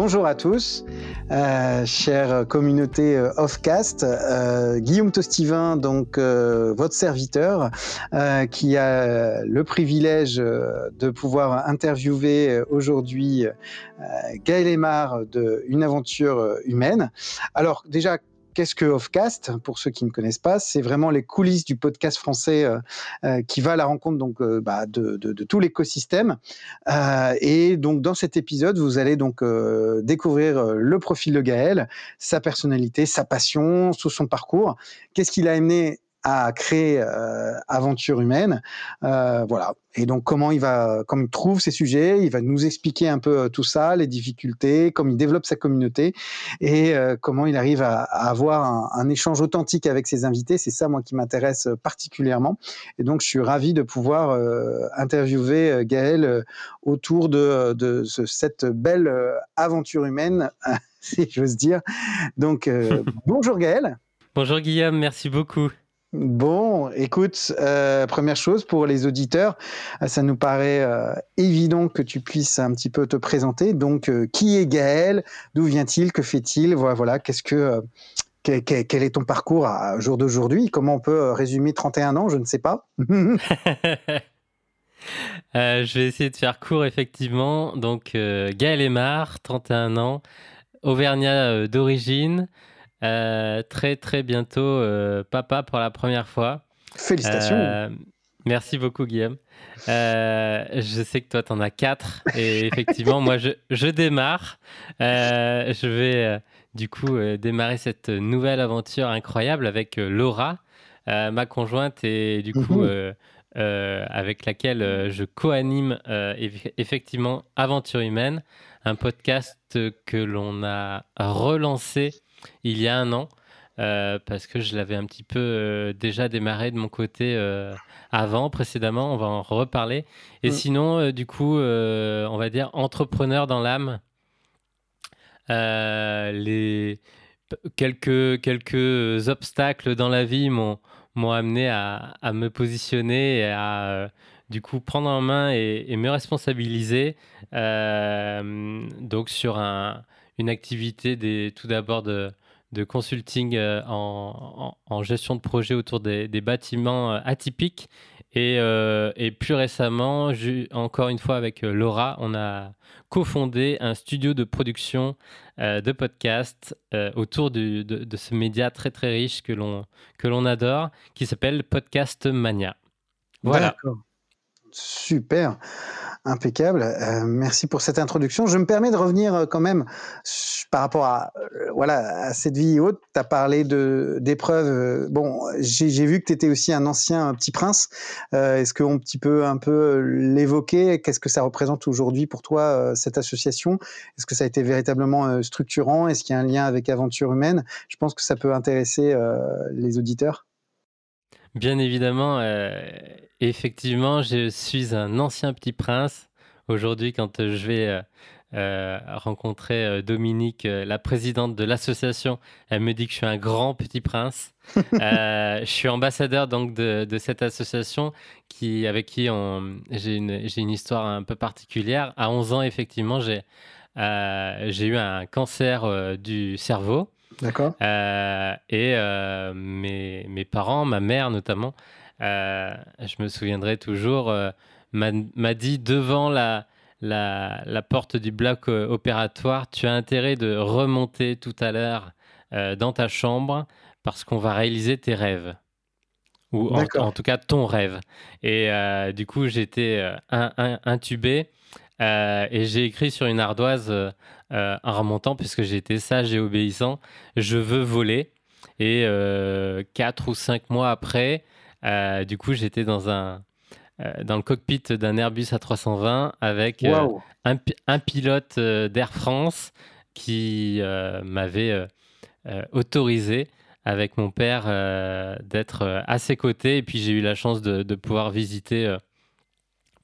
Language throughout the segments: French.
Bonjour à tous, euh, chère communauté euh, Offcast. Euh, Guillaume Tostivin, donc euh, votre serviteur, qui a le privilège de pouvoir interviewer aujourd'hui Gaël Aymar de Une aventure humaine. Alors déjà, Qu'est-ce que Offcast Pour ceux qui ne connaissent pas, c'est vraiment les coulisses du podcast français euh, euh, qui va à la rencontre donc euh, bah, de, de, de, tout l'écosystème. Euh, et donc dans cet épisode, vous allez donc euh, découvrir le profil de Gaël, sa personnalité, sa passion, tout son parcours. Qu'est-ce qu'il a amené à créer euh, Aventure Humaine. Euh, voilà. Et donc, comment il va, comme il trouve ses sujets, il va nous expliquer un peu euh, tout ça, les difficultés, comment il développe sa communauté et euh, comment il arrive à, à avoir un, un, échange authentique avec ses invités. C'est ça, moi, qui m'intéresse particulièrement. Et donc, je suis ravi de pouvoir euh, interviewer Gaël autour de, de ce, cette belle aventure humaine, si j'ose dire. Donc, bonjour Gaël. Bonjour Guillaume, merci beaucoup. Bon, écoute, euh, première chose pour les auditeurs, ça nous paraît euh, évident que tu puisses un petit peu te présenter. Donc, euh, qui est Gaël? D'où vient-il? Que fait-il? Voilà, qu'est-ce que quel, quel, est ton parcours à jour d'aujourd'hui? Comment on peut résumer 31 ans? Je ne sais pas. je vais essayer de faire court, effectivement. Donc, Gaël Aymar, 31 ans, Auvergnat d'origine. Euh, très très bientôt euh, papa pour la première fois. Félicitations. Euh, merci beaucoup Guillaume. je sais que toi tu en as quatre et effectivement moi je, je démarre. je vais du coup démarrer cette nouvelle aventure incroyable avec Laura, ma conjointe et du coup mmh. avec laquelle je co-anime effectivement Aventure humaine, un podcast que l'on a relancé il y a un an. Euh, parce que je l'avais un petit peu euh, déjà démarré de mon côté euh, avant, précédemment, on va en reparler. Et mmh. sinon, du coup, on va dire entrepreneur dans l'âme. les quelques, quelques obstacles dans la vie m'ont amené à, à, me positionner et à du coup prendre en main et, et me responsabiliser donc sur un, une activité des, tout d'abord de, consulting euh, en, gestion de projet autour des, bâtiments euh, atypiques. Et, euh, et, plus récemment, encore une fois avec Laura, on a cofondé un studio de production de podcasts autour du, de, de, ce média très très riche que l'on adore, qui s'appelle Podcast Mania. Voilà. Super. Impeccable. Euh, merci pour cette introduction. Je me permets de revenir euh, quand même par rapport à, euh, voilà, à cette vie haute. Tu as parlé d'épreuves. Bon, j'ai vu que tu étais aussi un ancien petit prince. Est-ce qu'on petit peu, un peu l'évoquer? Qu'est-ce que ça représente aujourd'hui pour toi, cette association? Est-ce que ça a été véritablement structurant? Est-ce qu'il y a un lien avec Aventure Humaine Je pense que ça peut intéresser les auditeurs. Bien évidemment, effectivement, je suis un ancien petit prince. Aujourd'hui, quand je vais euh, euh, rencontrer euh, Dominique, la présidente de l'association, elle me dit que je suis un grand petit prince. je suis ambassadeur donc de, de, cette association qui, avec qui j'ai une, une, histoire un peu particulière. À 11 ans, effectivement, j'ai eu un cancer du cerveau. D'accord. Et mes, mes, parents, ma mère notamment, euh, je me souviendrai toujours, m'a dit devant la, la, la, porte du bloc opératoire, tu as intérêt de remonter tout à l'heure dans ta chambre parce qu'on va réaliser tes rêves. Ou en, en, tout cas ton rêve. Et du coup, j'étais intubé. Euh, et j'ai écrit sur une ardoise euh, en remontant, puisque été sage et obéissant, je veux voler. Et euh, quatre ou cinq mois après, euh, du coup, j'étais dans un dans le cockpit d'un Airbus A320 avec wow. un, un, pilote d'Air France qui m'avait autorisé avec mon père d'être à ses côtés. Et puis j'ai eu la chance de, de pouvoir visiter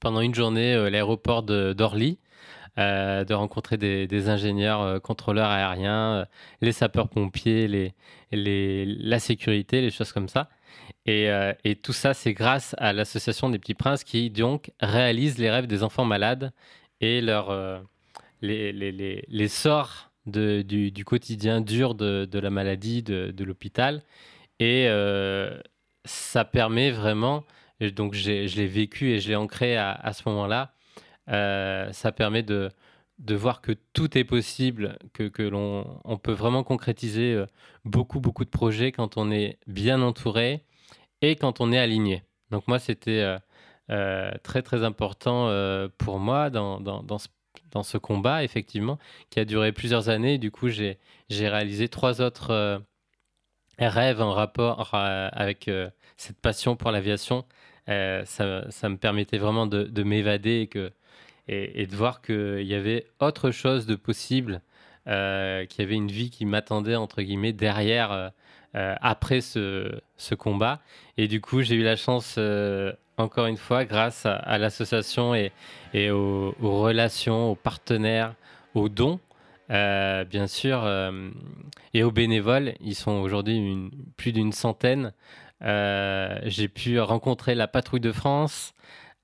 pendant une journée euh, l'aéroport d'Orly. Euh, de rencontrer des, des ingénieurs euh, contrôleurs aériens, euh, les sapeurs-pompiers, les, les, la sécurité, les choses comme ça. Et, euh, et tout ça, c'est grâce à l'association des Petits Princes qui donc réalise les rêves des enfants malades et leur, les, les, les, sorts de, du, du, quotidien dur de, de la maladie, de, de l'hôpital. Et ça permet vraiment, donc je l'ai vécu et je l'ai ancré à, à ce moment-là, ça permet de, de voir que tout est possible, que, l'on on peut vraiment concrétiser euh, beaucoup, beaucoup de projets quand on est bien entouré et quand on est aligné. Donc moi, c'était euh, euh, très, très important pour moi dans, ce, combat, effectivement, qui a duré plusieurs années. Du coup, j'ai réalisé trois autres rêves en rapport avec cette passion pour l'aviation. Ça, ça, me permettait vraiment de, de m'évader et que et, de voir qu'il y avait autre chose de possible, euh, qu'il y avait une vie qui m'attendait, entre guillemets, derrière, euh, euh, après ce, combat. Et du coup, j'ai eu la chance, encore une fois, grâce à, l'association et aux, relations, aux partenaires, aux dons, bien sûr, et aux bénévoles. Ils sont aujourd'hui plus d'une centaine. j'ai pu rencontrer la Patrouille de France,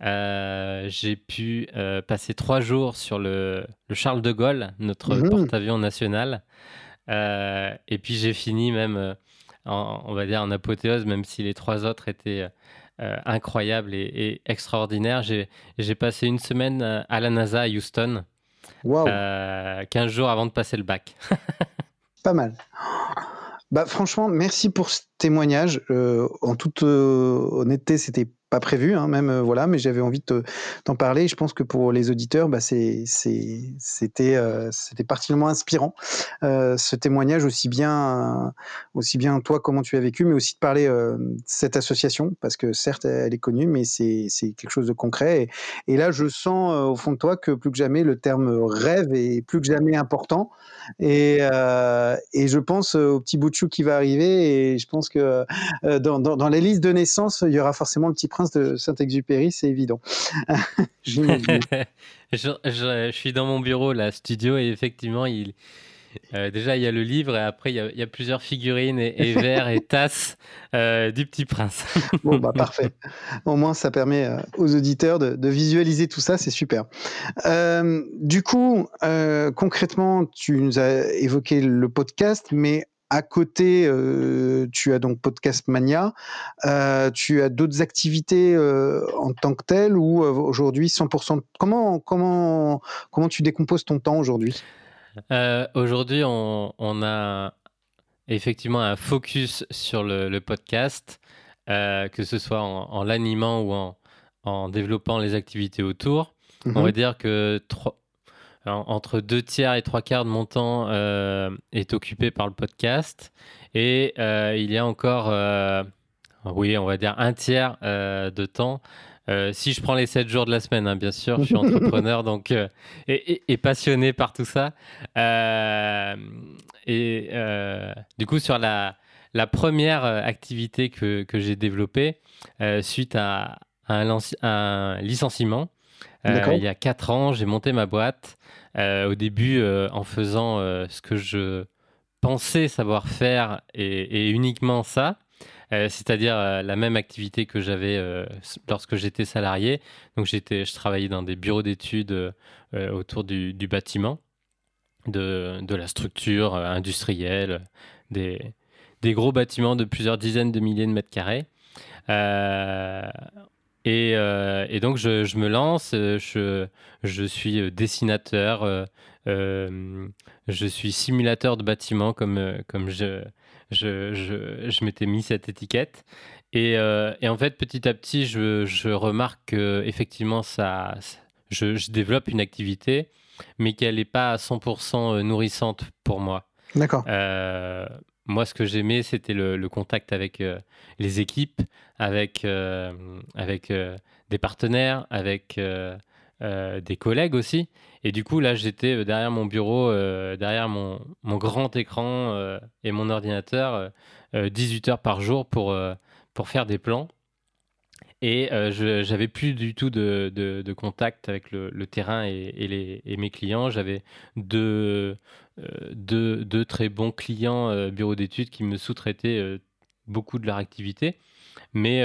euh, j'ai pu euh, passer trois jours sur le, Charles de Gaulle, notre mmh. porte-avions national. Euh, et puis j'ai fini même, on va dire, en apothéose, même si les trois autres étaient incroyables et, extraordinaires. J'ai passé une semaine à la NASA à Houston, wow. 15 jours avant de passer le bac. Pas mal. Bah, franchement, merci pour ce témoignage. en toute honnêteté, c'était pas prévu, hein, même euh, voilà, mais j'avais envie d'en parler. Je pense que pour les auditeurs, bah, c'était euh, c'était particulièrement inspirant euh, ce témoignage aussi bien aussi bien toi comment tu as vécu, mais aussi de parler de cette association parce que certes elle est connue, mais c'est quelque chose de concret. Et, là, je sens au fond de toi que plus que jamais le terme rêve est plus que jamais important. Et, et je pense au petit bout de chou qui va arriver. Et je pense que dans, dans, dans les listes de naissance, il y aura forcément le petit prince de Saint-Exupéry, c'est évident. je, je, suis dans mon bureau, là, studio, et effectivement, il, euh, déjà, il y a le livre et après, il y a, plusieurs figurines et, verres et tasses euh, du Petit Prince. bon, bah parfait. Au moins, ça permet euh, aux auditeurs de, de, visualiser tout ça, c'est super. du coup, concrètement, tu nous as évoqué le podcast, mais à côté, euh, tu as donc Podcast Mania. Euh, tu as d'autres activités euh, en tant que telles ou aujourd'hui 100% Comment, comment, comment tu décomposes ton temps aujourd'hui? Aujourd'hui, on, a effectivement un focus sur le, podcast, que ce soit en, l'animant ou en, en, développant les activités autour. On mhm. va dire que entre deux tiers et trois quarts de mon temps euh, est occupé par le podcast. Et euh, il y a encore, euh, oui, on va dire un tiers de temps. si je prends les sept jours de la semaine, hein, bien sûr, je suis entrepreneur donc, et, passionné par tout ça. et du coup, sur la, la première activité que, que j'ai développée, suite à, un, un licenciement, il y a quatre ans, j'ai monté ma boîte. Euh, au début, euh, en faisant euh, ce que je pensais savoir faire et, uniquement ça, c'est-à-dire la même activité que j'avais lorsque j'étais salarié. Donc j'étais, je travaillais dans des bureaux d'études autour du, bâtiment, de, la structure industrielle, des, des, gros bâtiments de plusieurs dizaines de milliers de mètres carrés. Euh, et, donc, je, me lance, euh, je, je suis euh, dessinateur, je suis simulateur de bâtiment, comme, comme je, je, je, m'étais mis cette étiquette. Et, et, en fait, petit à petit, je, remarque qu'effectivement, ça, je, développe une activité, mais qu'elle n'est pas à 100% nourrissante pour moi. D'accord. Moi, ce que j'aimais, c'était le, contact avec euh, les équipes, avec, euh, avec euh, des partenaires, avec des collègues aussi. Et du coup, là, j'étais derrière mon bureau, derrière mon, mon, grand écran et mon ordinateur, 18 heures par jour pour, pour faire des plans. Et je j'avais plus du tout de, de, contact avec le, terrain et, mes clients. J'avais deux, deux, très bons clients bureaux d'études qui me sous-traitaient beaucoup de leur activité. mais,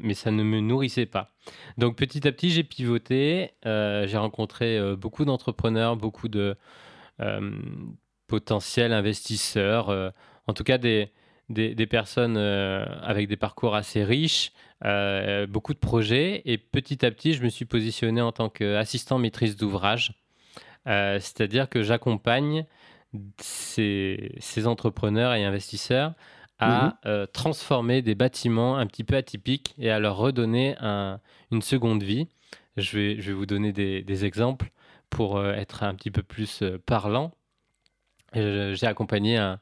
mais ça ne me nourrissait pas. Donc petit à petit, j'ai pivoté, j'ai rencontré beaucoup d'entrepreneurs, beaucoup de potentiels investisseurs, en tout cas des, des, personnes avec des parcours assez riches, beaucoup de projets, et petit à petit, je me suis positionné en tant qu'assistant maîtrise d'ouvrage, c'est-à-dire que j'accompagne ces, ces, entrepreneurs et investisseurs à mmh euh, transformer des bâtiments un petit peu atypiques et à leur redonner une seconde vie. Je vais, je vais vous donner des, exemples pour euh, être un petit peu plus euh, parlant. J'ai accompagné un,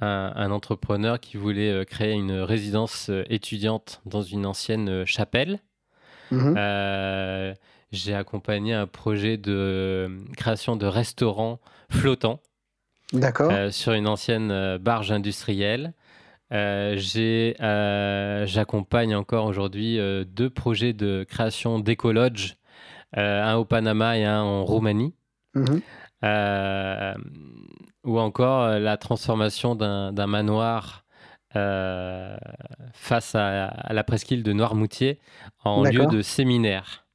un, entrepreneur qui voulait créer une résidence étudiante dans une ancienne chapelle. Mmh j'ai accompagné un projet de création de restaurants flottants sur une ancienne barge industrielle. Euh, euh, j'accompagne encore aujourd'hui euh, deux projets de création d'écolodge, un au Panama et un en Roumanie. Mhm. Ou encore la transformation d'un manoir face à, la presqu'île de Noirmoutier en lieu de séminaire.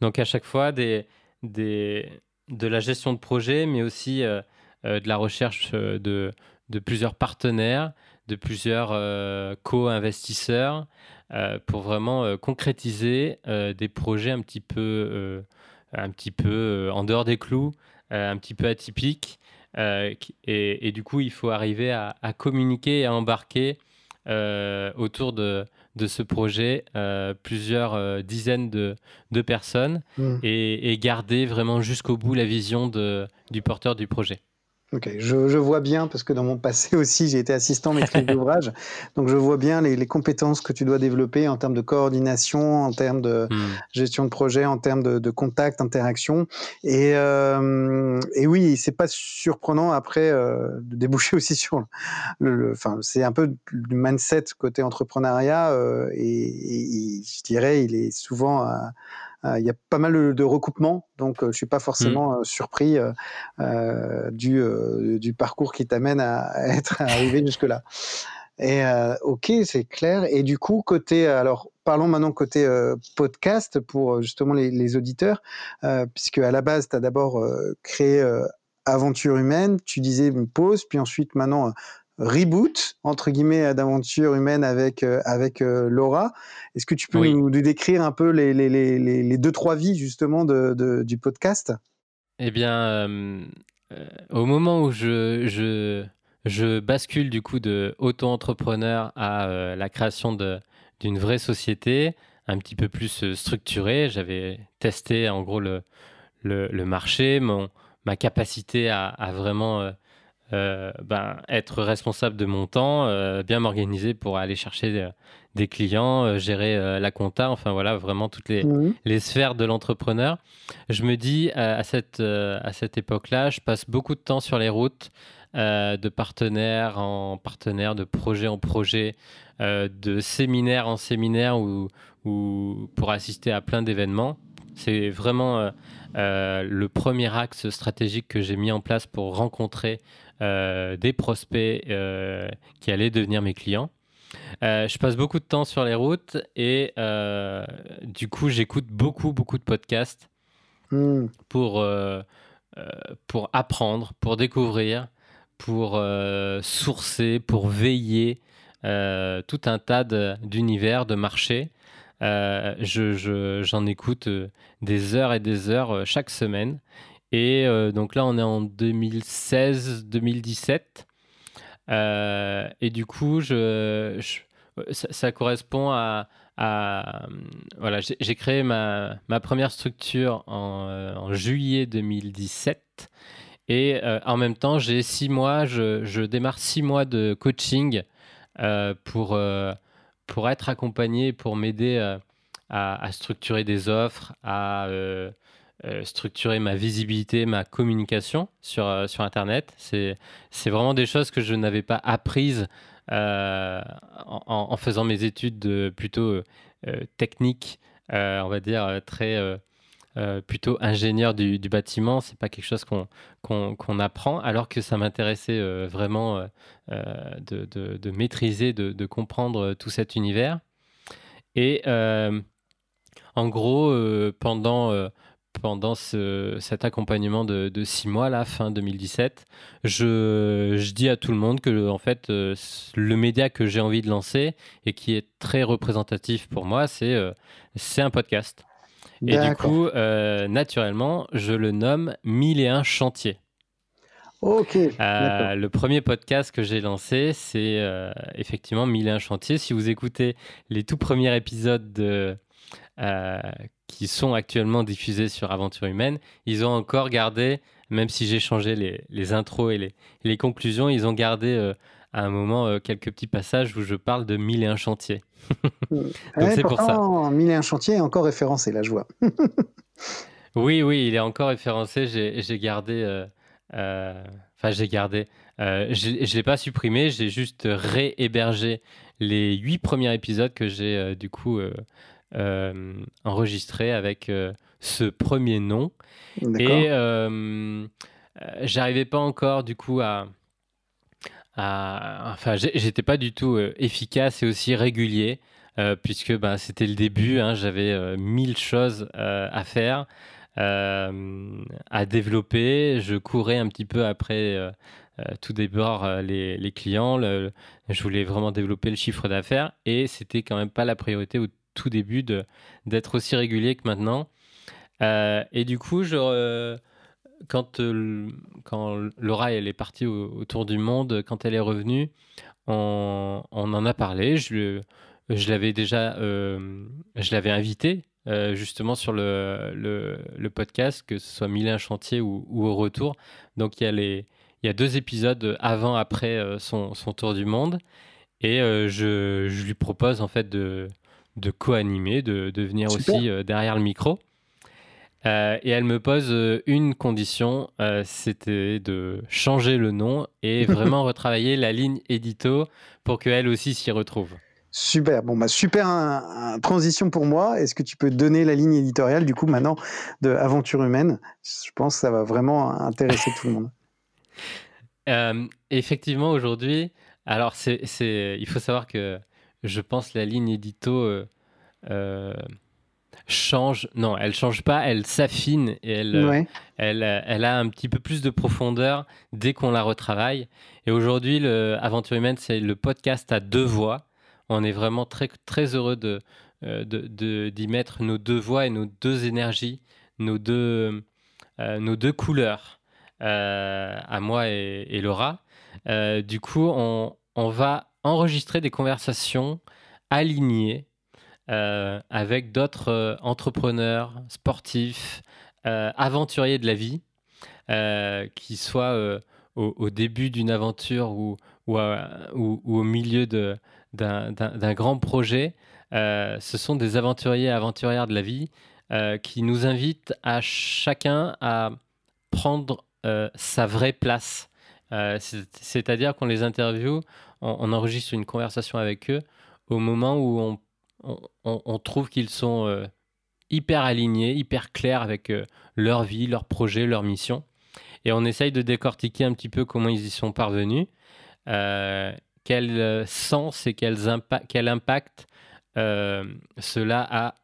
Donc à chaque fois, des, des, de la gestion de projet, mais aussi de la recherche de, de plusieurs partenaires, de plusieurs euh, co-investisseurs euh, pour vraiment euh, concrétiser des projets un petit peu, un petit peu en dehors des clous, un petit peu atypiques. Et, du coup, il faut arriver à, communiquer et à embarquer autour de, de, ce projet plusieurs dizaines de, de personnes mmh. et, et, garder vraiment jusqu'au bout la vision de, du porteur du projet. Ok, je, je, vois bien, parce que dans mon passé aussi, j'ai été assistant maîtrise d'ouvrage, donc je vois bien les, les, compétences que tu dois développer en termes de coordination, en termes de hmm. gestion de projet, en termes de, de contact, interaction. Et, euh, et oui, c'est pas surprenant après euh, de déboucher aussi sur le. Enfin, c'est un peu du mindset côté entrepreneuriat, euh, et, et, je dirais, il est souvent. Euh, il y a pas mal de, recoupements, donc euh, je ne suis pas forcément mmh. euh, surpris du, du parcours qui t'amène à, être arrivé jusque-là. Et ok, c'est clair. Et du coup, côté, alors parlons maintenant côté podcast pour justement les, les auditeurs, puisque à la base, tu as d'abord créé Aventure humaine, tu disais une pause, puis ensuite maintenant reboot entre guillemets d'aventure humaine avec euh, avec euh, Laura. Est-ce que tu peux nous, décrire un peu les, les, les, les, deux trois vies justement de, du podcast? Eh bien, euh, au moment où je, je, je bascule du coup de auto-entrepreneur à la création d'une vraie société un petit peu plus structurée, j'avais testé en gros le, le, le marché, mon, ma capacité à, à vraiment euh, ben, être responsable de mon temps, euh, bien m'organiser pour aller chercher des, clients, euh, gérer la compta, enfin voilà, vraiment toutes les, mmh. les sphères de l'entrepreneur. Je me dis, à cette, à cette époque-là, je passe beaucoup de temps sur les routes, de partenaire en partenaire, de projet en projet, de séminaire en séminaire ou, ou pour assister à plein d'événements. C'est vraiment le premier axe stratégique que j'ai mis en place pour rencontrer euh, des prospects euh, qui allaient devenir mes clients. Euh, je passe beaucoup de temps sur les routes et du coup, j'écoute beaucoup, beaucoup de podcasts hmm. pour, pour apprendre, pour découvrir, pour sourcer, pour veiller tout un tas d'univers, de, marchés. j'en je, écoute des heures et des heures chaque semaine. Et euh, donc là, on est en 2016-2017. Euh, et du coup, je, ça, correspond à, voilà, j'ai créé ma, ma, première structure en, euh, juillet 2017. Et en même temps, j'ai six mois, je, je, démarre six mois de coaching pour, pour être accompagné, pour m'aider à, à, structurer des offres, à euh, structurer ma visibilité, ma communication sur, euh, sur Internet. C'est vraiment des choses que je n'avais pas apprises euh, en, faisant mes études de, plutôt techniques, on va dire, très plutôt ingénieur du, du bâtiment, c'est pas quelque chose qu'on apprend, alors que ça m'intéressait vraiment de, de, maîtriser, de, comprendre tout cet univers. Et en gros, pendant pendant cet accompagnement de, six mois, la fin 2017, je, je, dis à tout le monde que en fait, euh, le média que j'ai envie de lancer et qui est très représentatif pour moi, c'est euh, c'est un podcast. Et du coup, euh, naturellement, je le nomme Mille et un chantiers. Ok. le premier podcast que j'ai lancé, c'est effectivement Mille et un chantiers. Si vous écoutez les tout premiers épisodes de qui sont actuellement diffusés sur Aventure Humaine, ils ont encore gardé, même si j'ai changé les, les, intros et les, les, conclusions, ils ont gardé euh, à un moment euh, quelques petits passages où je parle de mille et un chantiers. Donc c'est pour ça. Mille et un chantiers est encore référencé, là je vois. oui, oui, il est encore référencé. J'ai gardé. Euh, enfin, j'ai gardé. je ne l'ai pas supprimé, j'ai juste réhébergé les huit premiers épisodes que j'ai du coup euh, enregistré avec euh, ce premier nom. Et euh, j'arrivais pas encore du coup à, enfin, j'étais pas du tout efficace et aussi régulier, puisque ben, c'était le début, hein, j'avais mille choses à faire, à développer. Je courais un petit peu après tout d'abord les, les, clients, je voulais vraiment développer le chiffre d'affaires, et c'était quand même pas la priorité au tout début d'être aussi régulier que maintenant. Euh, et du coup, je, quand, euh, quand Laura elle est partie autour du monde, quand elle est revenue, on, on en a parlé. Je, je l'avais déjà, euh, je l'avais invité justement sur le, le, podcast, que ce soit Mille chantier ou, ou, au retour. Donc il y a les, il y a deux épisodes avant après son, son, tour du monde, et je, je, lui propose en fait de de co-animer, de, de, venir aussi euh, derrière le micro. Euh, et elle me pose euh, une condition, c'était de changer le nom et vraiment retravailler la ligne édito pour qu'elle aussi s'y retrouve. Super, bon bah super transition pour moi. Est-ce que tu peux donner la ligne éditoriale du coup maintenant de Aventure humaine? Je pense que ça va vraiment intéresser tout le monde. effectivement, aujourd'hui, alors c'est, il faut savoir que je pense, la ligne édito euh, euh, change. Non, elle change pas, elle s'affine et elle, euh, elle, elle, a un petit peu plus de profondeur dès qu'on la retravaille. Et aujourd'hui, Aventure Humaine, c'est le podcast à deux voix. On est vraiment très, très heureux de, de, d'y mettre nos deux voix et nos deux énergies, nos deux, nos deux couleurs, à moi et, et Laura. du coup, on, on va enregistrer des conversations alignées euh, avec d'autres euh, entrepreneurs, sportifs, euh, aventuriers de la vie, qui soient au, début d'une aventure ou, au milieu d'un grand projet. ce sont des aventuriers et aventurières de la vie qui nous invitent à chacun à prendre sa vraie place. C'est-à-dire qu'on les interviewe on, enregistre une conversation avec eux au moment où on, trouve qu'ils sont euh, hyper alignés, hyper clairs avec euh, leur vie, leur projet, leur mission. Et on essaye de décortiquer un petit peu comment ils y sont parvenus, euh, quel sens et quel impact cela a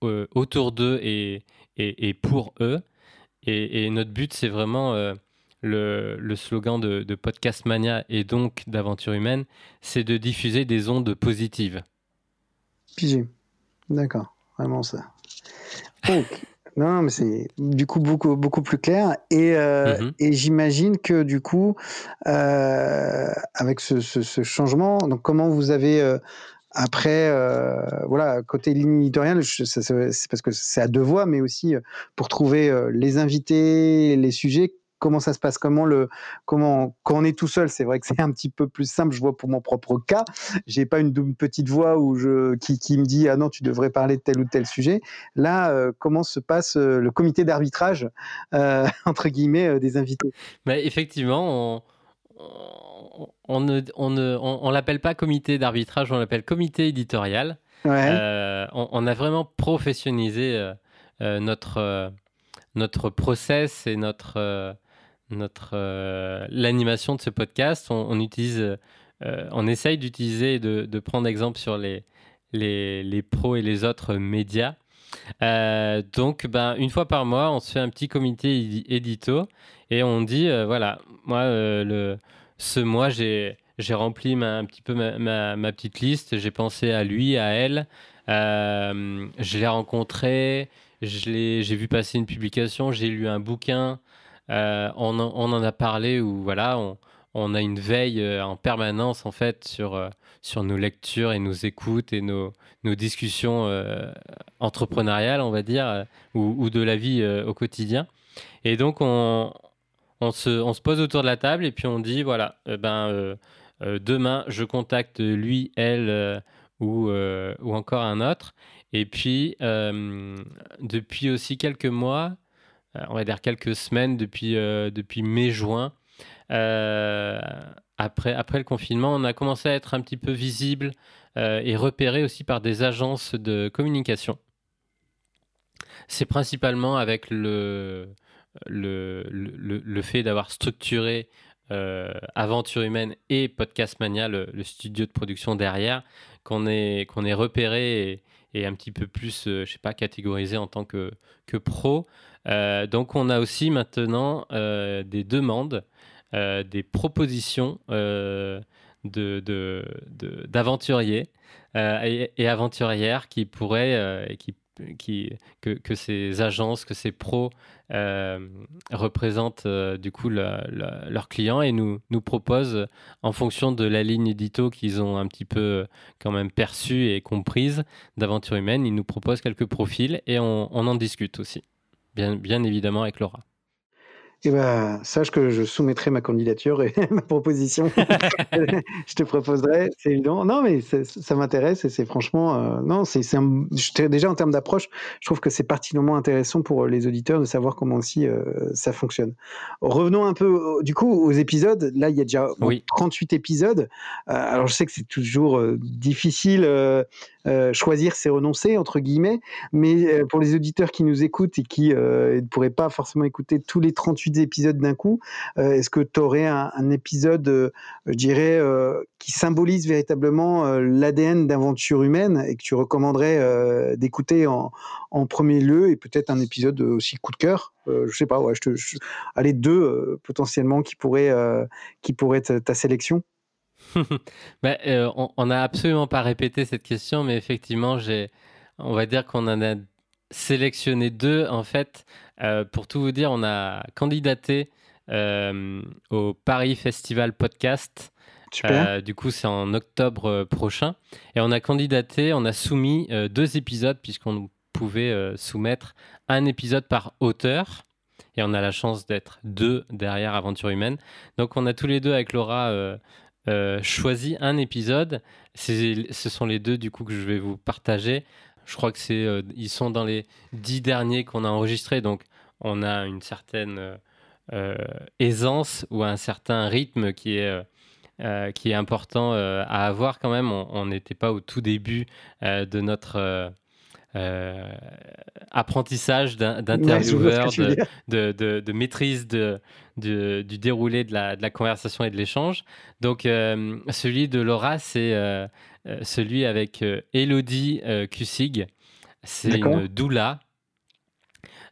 autour d'eux et, pour eux. Et, notre but, c'est vraiment le, slogan de, Podcast Mania et donc d'Aventure Humaine, c'est de diffuser des ondes positives. Pigé. D'accord, vraiment ça. non, mais c'est du coup beaucoup, beaucoup plus clair. Et, euh, mhm. et j'imagine que du coup, euh, avec ce, changement, donc comment vous avez. Euh, après, voilà, côté ligne éditoriale, c'est parce que c'est à deux voix, mais aussi pour trouver les invités, les sujets, comment ça se passe Comment le comment quand on est tout seul, c'est vrai que c'est un petit peu plus simple. Je vois pour mon propre cas, j'ai pas une, petite voix où je qui, me dit ah non tu devrais parler de tel ou tel sujet. Là, euh, comment se passe euh, le comité d'arbitrage euh, entre guillemets des invités? Mais effectivement, on on ne, on ne on, l'appelle pas comité d'arbitrage, on l'appelle comité éditorial. on, a vraiment professionnalisé notre, notre process et notre, notre, l'animation de ce podcast. On, utilise, on essaye d'utiliser et de, de, prendre exemple sur les, les, les pros et les autres médias. donc, ben, une fois par mois, on se fait un petit comité édito et on dit voilà, moi, le, ce mois, j'ai j'ai rempli un petit peu ma, ma, petite liste. J'ai pensé à lui, à elle. Euh, je l'ai rencontré. J'ai vu passer une publication. J'ai lu un bouquin. Euh, on, en a parlé où voilà, on, a une veille euh, en permanence en fait sur, sur nos lectures et nos écoutes et nos, nos discussions entrepreneuriales, on va dire, ou, de la vie au quotidien. Et donc on, on se, on se, pose autour de la table et puis on dit voilà, ben euh, demain, je contacte lui, elle euh, ou, euh, ou encore un autre. Et puis, depuis aussi quelques mois, on va dire quelques semaines, depuis, depuis mai-juin, après, après le confinement, on a commencé à être un petit peu visible et repéré aussi par des agences de communication. C'est principalement avec le, le, le, le fait d'avoir structuré euh, Aventure Humaine et Podcast Mania, le, studio de production derrière, qu'on est, qu'on est repéré un petit peu plus, euh, je sais pas, catégorisé en tant que, que pro. Euh, donc on a aussi maintenant des demandes, des propositions de, d'aventuriers et, et, aventurières qui pourraient et qui que, ces agences, que ces pros euh, représentent euh, du coup leurs clients et nous, nous proposent, en fonction de la ligne édito qu'ils ont un petit peu quand même perçue et comprise d'aventure humaine, ils nous proposent quelques profils et on, en discute aussi, bien évidemment avec Laura. Eh ben, sache que je soumettrai ma candidature et ma proposition. je te proposerai, c'est évident. Non, mais ça m'intéresse et c'est franchement, euh, non, c'est déjà en termes d'approche, je trouve que c'est particulièrement intéressant pour les auditeurs de savoir comment aussi euh, ça fonctionne. Revenons un peu, du coup, aux épisodes. Là, il y a déjà 38 épisodes. Euh, alors, je sais que c'est toujours difficile euh, choisir, c'est renoncer, entre guillemets. Mais euh, pour les auditeurs qui nous écoutent et qui euh, ne pourraient pas forcément écouter tous les 38 épisodes d'un coup, est-ce que tu aurais un, épisode, je dirais, qui symbolise véritablement l'ADN d'aventure humaine et que tu recommanderais d'écouter en, premier lieu et peut-être un épisode aussi coup de cœur? Je sais pas, ouais, je te, allez, deux potentiellement qui pourraient, qui pourraient être ta sélection. Bah, euh, on n'a absolument pas répété cette question, mais effectivement, j'ai, on va dire qu'on en a sélectionné deux. En fait, euh, pour tout vous dire, on a candidaté euh, au Paris Festival Podcast. du coup, c'est en octobre prochain. Et on a candidaté, on a soumis deux épisodes, puisqu'on pouvait soumettre un épisode par auteur. Et on a la chance d'être deux derrière Aventure Humaine. Donc, on a tous les deux avec Laura euh, choisi un épisode. Ce sont les deux du coup que je vais vous partager. Je crois que c'est, euh, ils sont dans les dix derniers qu'on a enregistrés, donc on a une certaine euh, aisance ou un certain rythme qui est qui est important à avoir quand même. On n'était pas au tout début de notre euh, apprentissage d'intervieweur, de, de, maîtrise de, du déroulé de la, conversation et de l'échange. Donc, euh, celui de Laura, c'est euh, celui avec Elodie Cussig. C'est une doula.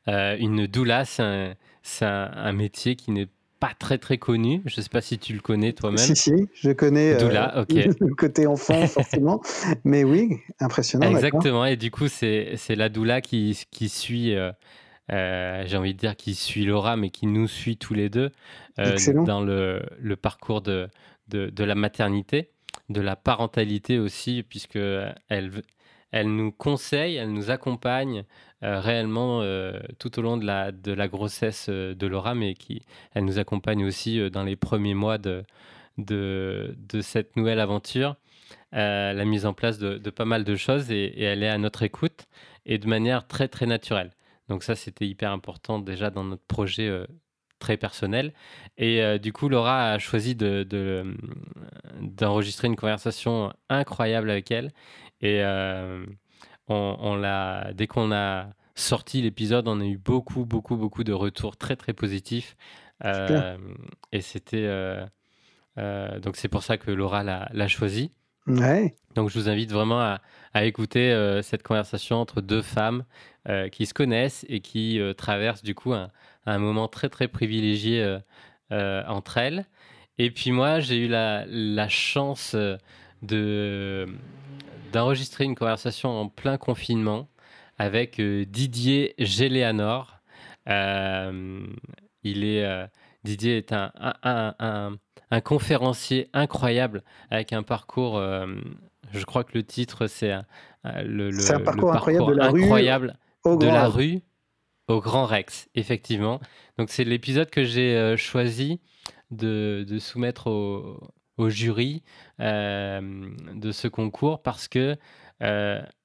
une doula, c'est un, un, métier qui n'est pas très très connu. Je ne sais pas si tu le connais toi-même. Si, si, je connais Doula, euh, le côté enfant forcément. Mais oui, impressionnant. Exactement, et du coup, c'est la Doula qui, qui suit, euh, euh, j'ai envie de dire, qui suit Laura, mais qui nous suit tous les deux dans le, le parcours de, de, de, la maternité, de la parentalité aussi, puisque elle, elle nous conseille, elle nous accompagne euh, réellement euh, tout au long de la, grossesse euh, de Laura, mais qui, elle nous accompagne aussi dans les premiers mois de, cette nouvelle aventure. la mise en place de, pas mal de choses et, elle est à notre écoute et de manière très très naturelle. Donc ça, c'était hyper important déjà dans notre projet très personnel. Et du coup, Laura a choisi d'enregistrer de, une conversation incroyable avec elle. Et on, l'a, dès qu'on a sorti l'épisode, on a eu beaucoup, beaucoup, beaucoup de retours très, très positifs. et c'était. donc, c'est pour ça que Laura l'a choisi. Ouais. Donc, je vous invite vraiment à, à écouter cette conversation entre deux femmes qui se connaissent et qui traversent du coup un, un, moment très, très privilégié entre elles. Et puis moi, j'ai eu la, la chance de d'enregistrer une conversation en plein confinement avec euh, Didier Géléanor. Euh, il est, euh, Didier est un, un, un, conférencier incroyable avec un parcours, je crois que le titre c'est le, parcours, incroyable de la incroyable rue, de la rue au Grand Rex, effectivement. Donc c'est l'épisode que j'ai choisi de, de, soumettre au, au jury de ce concours parce que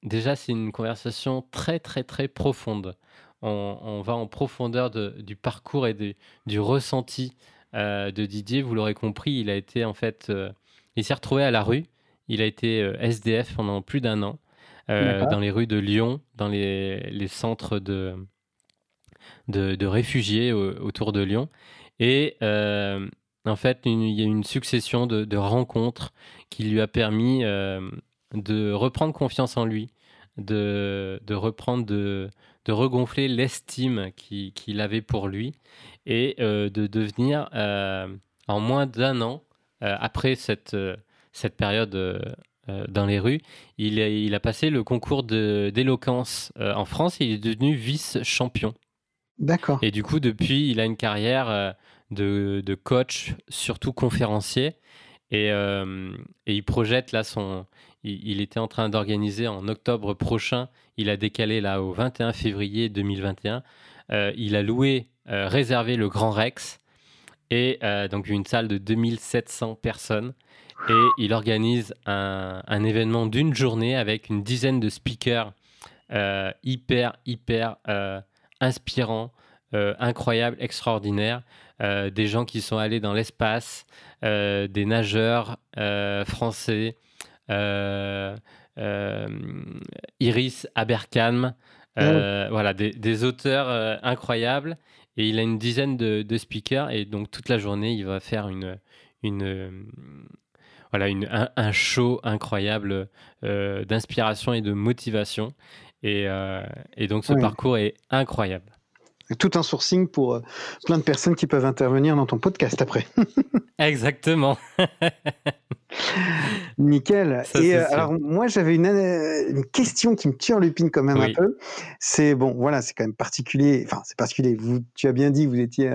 déjà c'est une conversation très très très profonde. On, va en profondeur du parcours et du ressenti de Didier. Vous l'aurez compris, il a été en fait, il s'est retrouvé à la rue. Il a été SDF pendant plus d'un an dans les rues de Lyon, dans les, centres de, de, réfugiés autour de Lyon. Et en fait, il y a une succession de, rencontres qui lui a permis euh, de reprendre confiance en lui, de, reprendre, de, regonfler l'estime qu'il avait pour lui et euh, de devenir, euh, en moins d'un an, après cette, cette période dans les rues, il a, il a passé le concours d'éloquence en France et il est devenu vice-champion. D'accord. Et du coup, depuis, il a une carrière de, coach, surtout conférencier. Et, euh, il projette là son. Il, était en train d'organiser en octobre prochain. Il a décalé là au 21 février 2021. Euh, il a loué, euh, réservé le Grand Rex et donc une salle de 2700 personnes. Et il organise un, un événement d'une journée avec une dizaine de speakers hyper, hyper inspirants, incroyables, extraordinaires. Euh, des gens qui sont allés dans l'espace, euh, des nageurs euh, français, Iris Aberkam, ah voilà, des, auteurs incroyables. Et il a une dizaine de, speakers et donc toute la journée, il va faire une, une, voilà, une, un, show incroyable d'inspiration et de motivation. Et, donc ce parcours est incroyable tout un sourcing pour euh, plein de personnes qui peuvent intervenir dans ton podcast après. Exactement. Nickel. et euh, alors moi j'avais une, euh, une, question qui me tire en lupine quand même un peu. C'est bon, voilà, c'est quand même particulier. Enfin, c'est particulier. Vous, tu as bien dit, vous étiez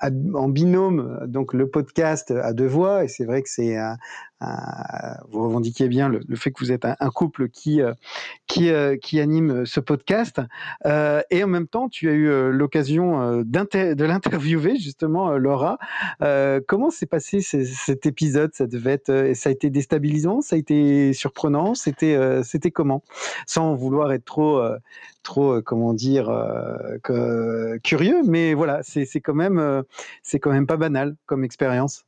en binôme, donc le podcast à deux voix, et c'est vrai que c'est vous revendiquez bien le, fait que vous êtes un, couple qui euh, qui, euh, qui anime ce podcast, euh, et en même temps, tu as eu l'occasion de l'interviewer justement, Laura. comment s'est passé cet épisode? Ça devait être, ça a été déstabilisant, ça a été surprenant, c'était c'était comment? Sans vouloir être trop trop, comment dire, curieux, mais voilà, c'est quand même, c'est quand même pas banal comme expérience.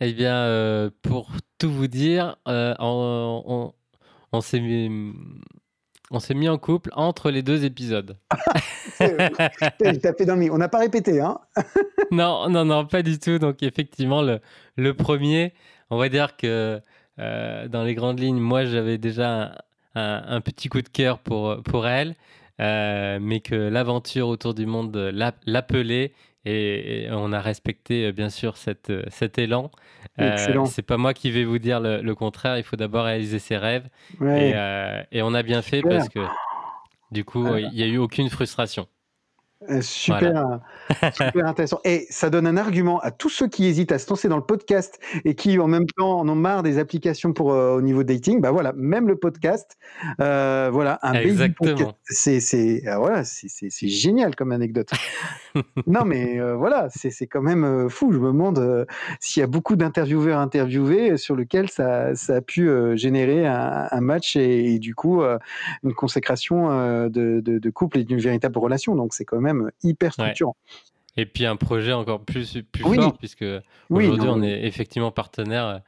Eh bien, pour tout vous dire, on, s'est mis, on s'est mis en couple entre les deux épisodes. On n'a pas répété, hein Non, non, non, pas du tout. Donc effectivement, le, le premier, on va dire que dans les grandes lignes, moi j'avais déjà un, petit coup de cœur pour, pour elle. Euh, mais que l'aventure autour du monde l'appelait et, on a respecté euh, bien sûr cette, euh, cet élan. Euh, c'est pas moi qui vais vous dire le, contraire, il faut d'abord réaliser ses rêves et, et, on a bien fait parce que du coup il n'y a eu aucune frustration. Euh, super, super intéressant. Et ça donne un argument à tous ceux qui hésitent à se lancer dans le podcast et qui en même temps en ont marre des applications pour euh, au niveau dating. Bah voilà, même le podcast, euh, voilà, un Exactement. C'est c'est voilà, c'est génial comme anecdote. non mais voilà, c'est quand même fou. Je me demande s'il y a beaucoup d'intervieweurs interviewés sur lequel ça, ça a pu générer un, un match et, du coup une consécration de, de, de couple et d'une véritable relation. Donc c'est quand même hyper structurant. Et puis un projet encore plus, plus fort, puisque aujourd'hui on est effectivement partenaire euh,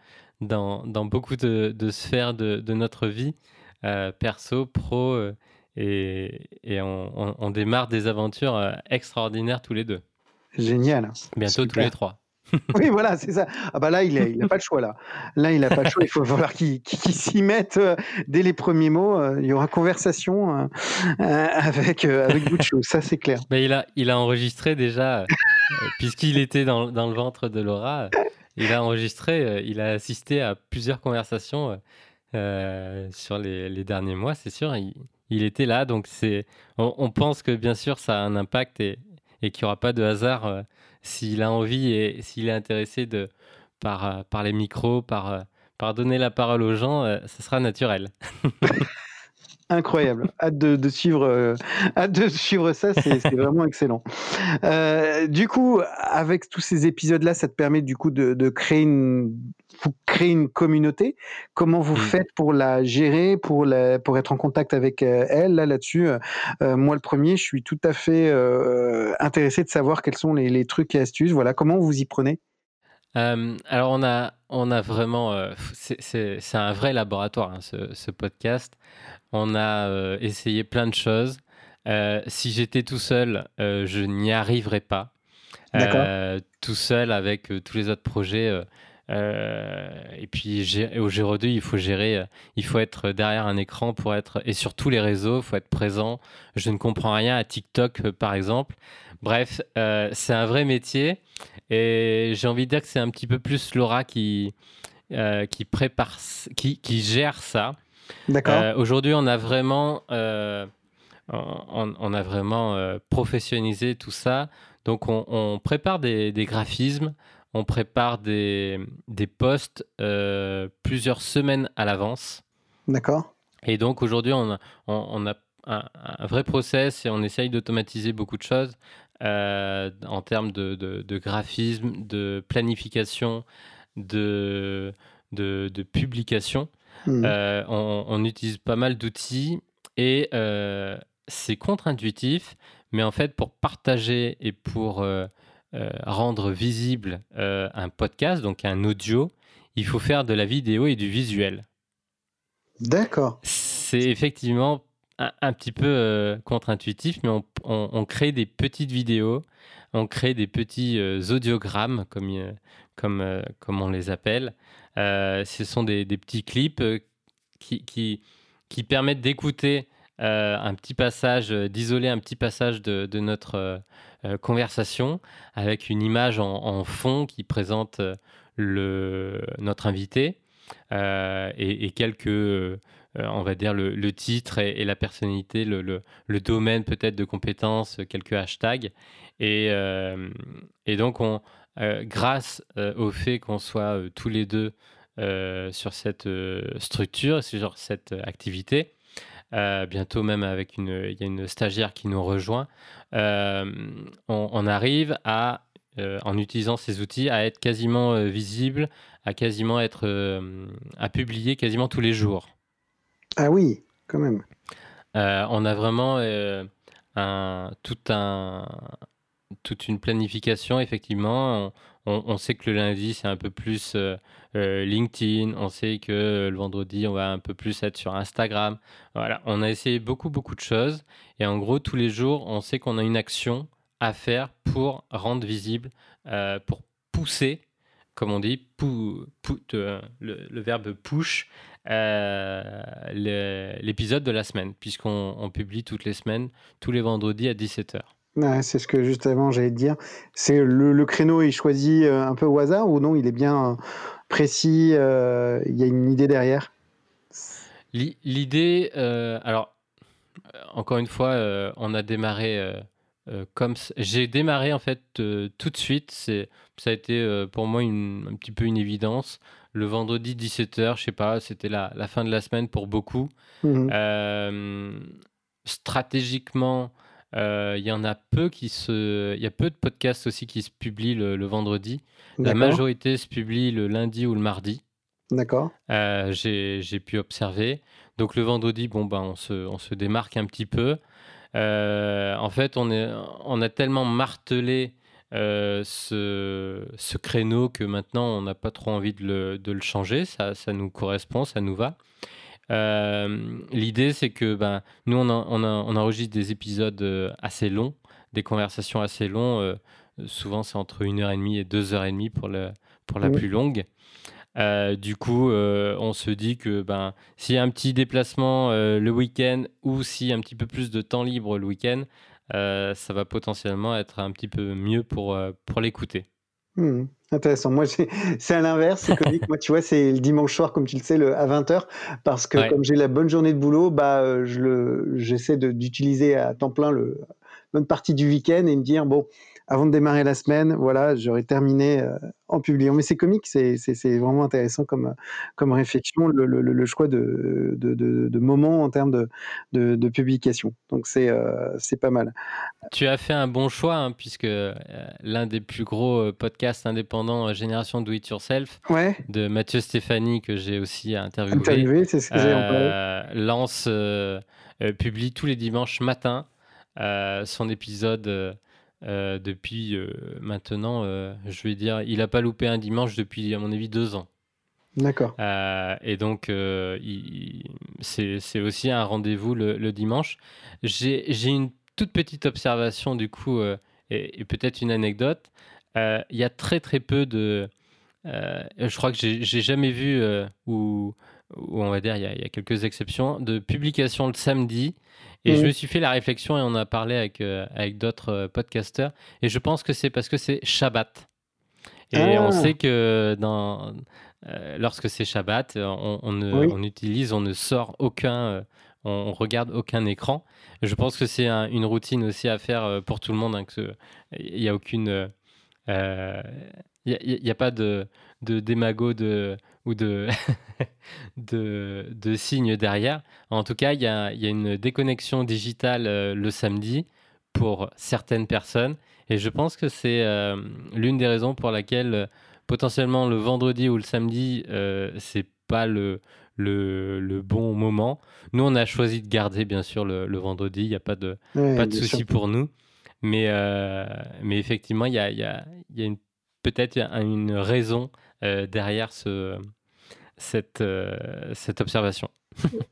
dans, dans beaucoup de, sphères de, de, notre vie, euh, perso, pro, euh, et, et on, démarre des aventures extraordinaires tous les deux. Génial. Bientôt tous les trois. oui, voilà, c'est ça. Ah bah là, il n'a pas le choix là. Là, il n'a pas le choix. Il faut falloir qu'il s'y mette euh, dès les premiers mots. Euh, il y aura conversation euh, avec avec ça c'est clair. Mais il a il a enregistré déjà, puisqu'il était dans, dans, le ventre de Laura. Il a enregistré, il a assisté à plusieurs conversations sur les, les, derniers mois, c'est sûr. Il, il, était là, donc c'est. On, on, pense que bien sûr ça a un impact et, et qu'il n'y aura pas de hasard s'il a envie et s'il est intéressé de, par, euh, par les micros, par, euh, par donner la parole aux gens, euh, ce sera naturel. Incroyable. Hâte de, suivre, hâte de suivre ça, c'est vraiment excellent. du coup, avec tous ces épisodes-là, ça te permet du coup de, créer une, créer une communauté. Comment vous mmh. faites pour la gérer, pour, la, pour être en contact avec elle? Là là-dessus Moi, le premier, je suis tout à fait intéressé de savoir quels sont les, les, trucs et astuces. Voilà, comment vous y prenez? Alors on a, on a vraiment, c'est un vrai laboratoire hein, ce, ce, podcast. On a euh, essayé plein de choses. Euh, si j'étais tout seul, euh, je n'y arriverais pas. tout seul avec tous les autres projets. et puis au Géro 2, il faut gérer, il faut être derrière un écran pour être, et sur tous les réseaux, il faut être présent. Je ne comprends rien à TikTok, par exemple. Bref, c'est un vrai métier. Et j'ai envie de dire que c'est un petit peu plus Laura qui, qui prépare, qui, qui gère ça. D'accord. Euh, aujourd'hui, on a vraiment, euh, on, a vraiment euh, professionnalisé tout ça. Donc, on, prépare des, graphismes, on prépare des, des posts plusieurs semaines à l'avance. D'accord. Et donc, aujourd'hui, on a, on, a un, vrai process et on essaye d'automatiser beaucoup de choses en termes de, de, graphisme, de planification, de, de, de publication. Mmh. Euh, on, utilise pas mal d'outils et euh, c'est contre-intuitif, mais en fait, pour partager et pour euh, rendre visible un podcast, donc un audio, il faut faire de la vidéo et du visuel. D'accord. C'est effectivement un, petit peu contre-intuitif, mais on, crée des petites vidéos, on crée des petits audiogrammes, comme, comme, comme on les appelle, euh, ce sont des, petits clips euh, qui, qui, permettent d'écouter euh, un petit passage, d'isoler un petit passage de, notre conversation avec une image en, fond qui présente le, notre invité et, quelques, on va dire, le, titre et, la personnalité, le, le, domaine peut-être de compétences, quelques hashtags. Et, et donc, on, euh, grâce euh, au fait qu'on soit euh, tous les deux sur cette structure, sur cette activité, bientôt même avec une, il y a une stagiaire qui nous rejoint, on, arrive à, en utilisant ces outils, à être quasiment visible, à quasiment être, à publier quasiment tous les jours. Ah oui, quand même. on a vraiment un, tout un, toute une planification, effectivement. On, sait que le lundi, c'est un peu plus euh, euh, LinkedIn. On sait que le vendredi, on va un peu plus être sur Instagram. Voilà, on a essayé beaucoup, beaucoup de choses. Et en gros, tous les jours, on sait qu'on a une action à faire pour rendre visible, euh, pour pousser, comme on dit, le, le, verbe push, l'épisode de la semaine, puisqu'on publie toutes les semaines, tous les vendredis à 17h c'est ce que justement j'allais te dire. C'est le, créneau est choisi euh, un peu au hasard ou non? Il est bien euh, précis. Euh, il y a une idée derrière? L'idée, alors encore une fois, on a démarré comme j'ai démarré en fait tout de suite. C'est ça a été pour moi un petit peu une évidence. Le vendredi 17h, je sais pas, c'était la, la, fin de la semaine pour beaucoup. Mmh stratégiquement, euh, il y en a peu qui se, il y a peu de podcasts aussi qui se publient le, vendredi. La majorité se publie le lundi ou le mardi. D'accord. Euh, j'ai pu observer. Donc le vendredi, bon ben on se, on se démarque un petit peu. Euh, en fait, on, est, on a tellement martelé ce, ce, créneau que maintenant on n'a pas trop envie de le, de le changer. Ça, ça, nous correspond, ça nous va. L'idée, c'est que ben, nous, on, on, on, enregistre des épisodes assez longs, des conversations assez longues. souvent, c'est entre une heure et demie et deux heures et demie pour, le, pour la plus longue. Euh, du coup, euh, on se dit que ben, s'il y a un petit déplacement euh, le week-end ou s'il y a un petit peu plus de temps libre le week-end, ça va potentiellement être un petit peu mieux pour, pour l'écouter. Hmm, intéressant. Moi, c'est à l'inverse, c'est comique. Moi, tu vois, c'est le dimanche soir, comme tu le sais, le, à 20h, parce que comme j'ai la bonne journée de boulot, bah, j'essaie d'utiliser à temps plein le bonne partie du week-end et me dire, bon, avant de démarrer la semaine, voilà, j'aurais terminé euh, en publiant. Mais c'est comique, c'est vraiment intéressant comme, comme réflexion, le, le, choix de, de, de, moments en termes de, publication. Donc c'est euh, c'est pas mal. Tu as fait un bon choix, hein, puisque euh, l'un des plus gros podcasts indépendants Génération Do It Yourself, ouais. de Mathieu Stéphanie, que j'ai aussi interviewé, interviewé c'est ce que j'ai lance, publie tous les dimanches matin son épisode euh, depuis euh, maintenant, euh, je vais dire, il n'a pas loupé un dimanche depuis, à mon avis, deux ans. D'accord. et donc, c'est aussi un rendez-vous le, dimanche. J'ai une toute petite observation, du coup, et, peut-être une anecdote. Il y a très, très peu de. je crois que j'ai jamais vu, ou, on va dire, il y, il y, a quelques exceptions, de publication le samedi et je me suis fait la réflexion et on a parlé avec, euh, avec d'autres euh, podcasteurs. Et je pense que c'est parce que c'est Shabbat. Et on ah. sait que dans, euh, lorsque c'est Shabbat, on, on, on, utilise, on ne sort aucun, on, regarde aucun écran. Je pense que c'est une routine aussi à faire pour tout le monde. Hein, il n'y a aucune. Il n'y a, pas de, de démago de, ou de, de, de, signes derrière. En tout cas, il y a, y a, une déconnexion digitale euh, le samedi pour certaines personnes. Et je pense que c'est euh, l'une des raisons pour laquelle euh, potentiellement le vendredi ou le samedi, c'est pas le, le, le, bon moment. Nous, on a choisi de garder bien sûr le, le vendredi. Il n'y a pas de, pas de souci pour nous. Mais, mais effectivement, il y a, y a, y a peut-être une raison euh, derrière ce, cette, euh, cette observation.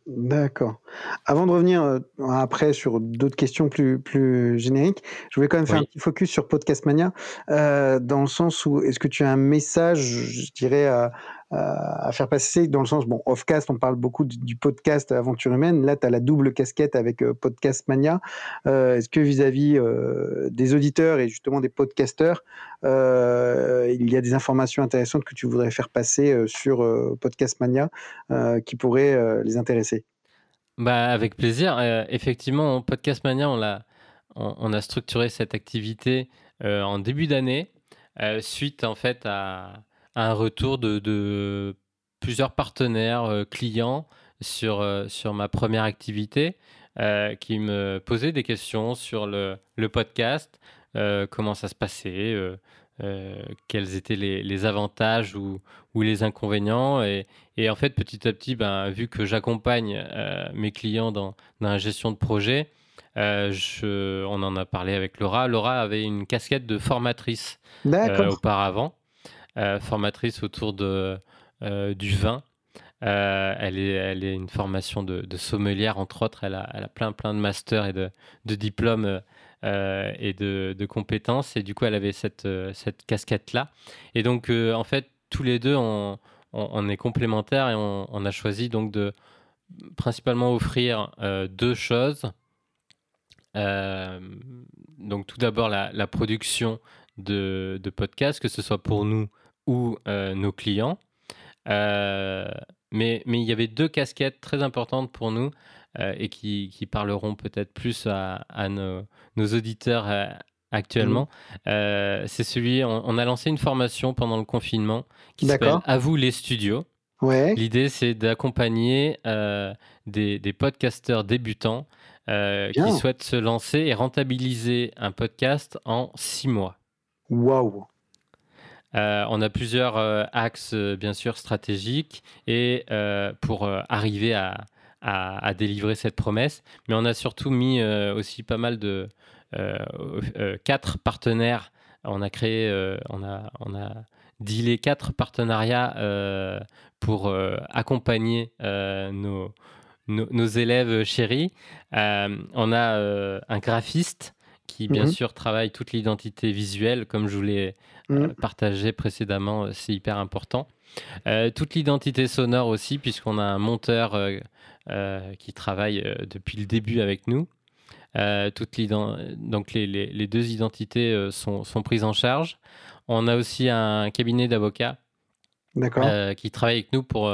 D'accord. Avant de revenir euh, après sur d'autres questions plus, plus génériques, je voulais quand même faire un petit focus sur Podcast Mania, dans le sens où est-ce que tu as un message, je dirais, à, à faire passer dans le sens, bon, Offcast, on parle beaucoup du, podcast Aventure Humaine. Là, tu as la double casquette avec euh, Podcast Mania. Euh, est-ce que vis-à-vis euh, des auditeurs et justement des podcasteurs, il y a des informations intéressantes que tu voudrais faire passer sur Podcast Mania qui pourraient les intéresser? Bah, Avec plaisir. effectivement, Podcast Mania, on a, on, a structuré cette activité en début d'année suite en fait à un retour de, plusieurs partenaires euh, clients sur, euh, sur ma première activité euh, qui me posaient des questions sur le, podcast, comment ça se passait, quels étaient les, avantages ou, ou, les inconvénients. Et, et, en fait, petit à petit, ben, vu que j'accompagne mes clients dans, dans, la gestion de projet, je, on en a parlé avec Laura. Laura avait une casquette de formatrice auparavant. Euh, formatrice autour de, euh, du vin. Euh, elle, est, elle est une formation de, sommelière, entre autres. Elle a, plein, plein de masters et de, de diplômes et de, de, compétences. Et du coup, elle avait cette, cette casquette-là. Et donc, en fait, tous les deux, on, on, est complémentaires et on, a choisi donc de principalement offrir deux choses. donc, tout d'abord, la, production de podcasts, que ce soit pour nous ou euh, nos clients. Euh, mais, mais il y avait deux casquettes très importantes pour nous euh, et qui, qui parleront peut-être plus à, à nos, nos, auditeurs actuellement. Mmh. c'est celui, on, a lancé une formation pendant le confinement qui s'appelle À vous les studios. Ouais. L'idée, c'est d'accompagner des, des, podcasteurs débutants qui souhaitent se lancer et rentabiliser un podcast en six mois. Waouh euh, on a plusieurs euh, axes, euh, bien sûr, stratégiques et pour arriver à, délivrer cette promesse. Mais on a surtout mis aussi pas mal de quatre partenaires on a créé, on a, on dealé quatre partenariats pour accompagner nos, nos, élèves chéris. on a un graphiste qui, bien mhm. sûr, travaille toute l'identité visuelle, comme je vous l'ai mhm. partagé précédemment, c'est hyper important. toute l'identité sonore aussi, puisqu'on a un monteur qui travaille depuis le début avec nous. toutes donc les, les, deux identités sont, sont, prises en charge. On a aussi un cabinet d'avocats qui travaille avec nous pour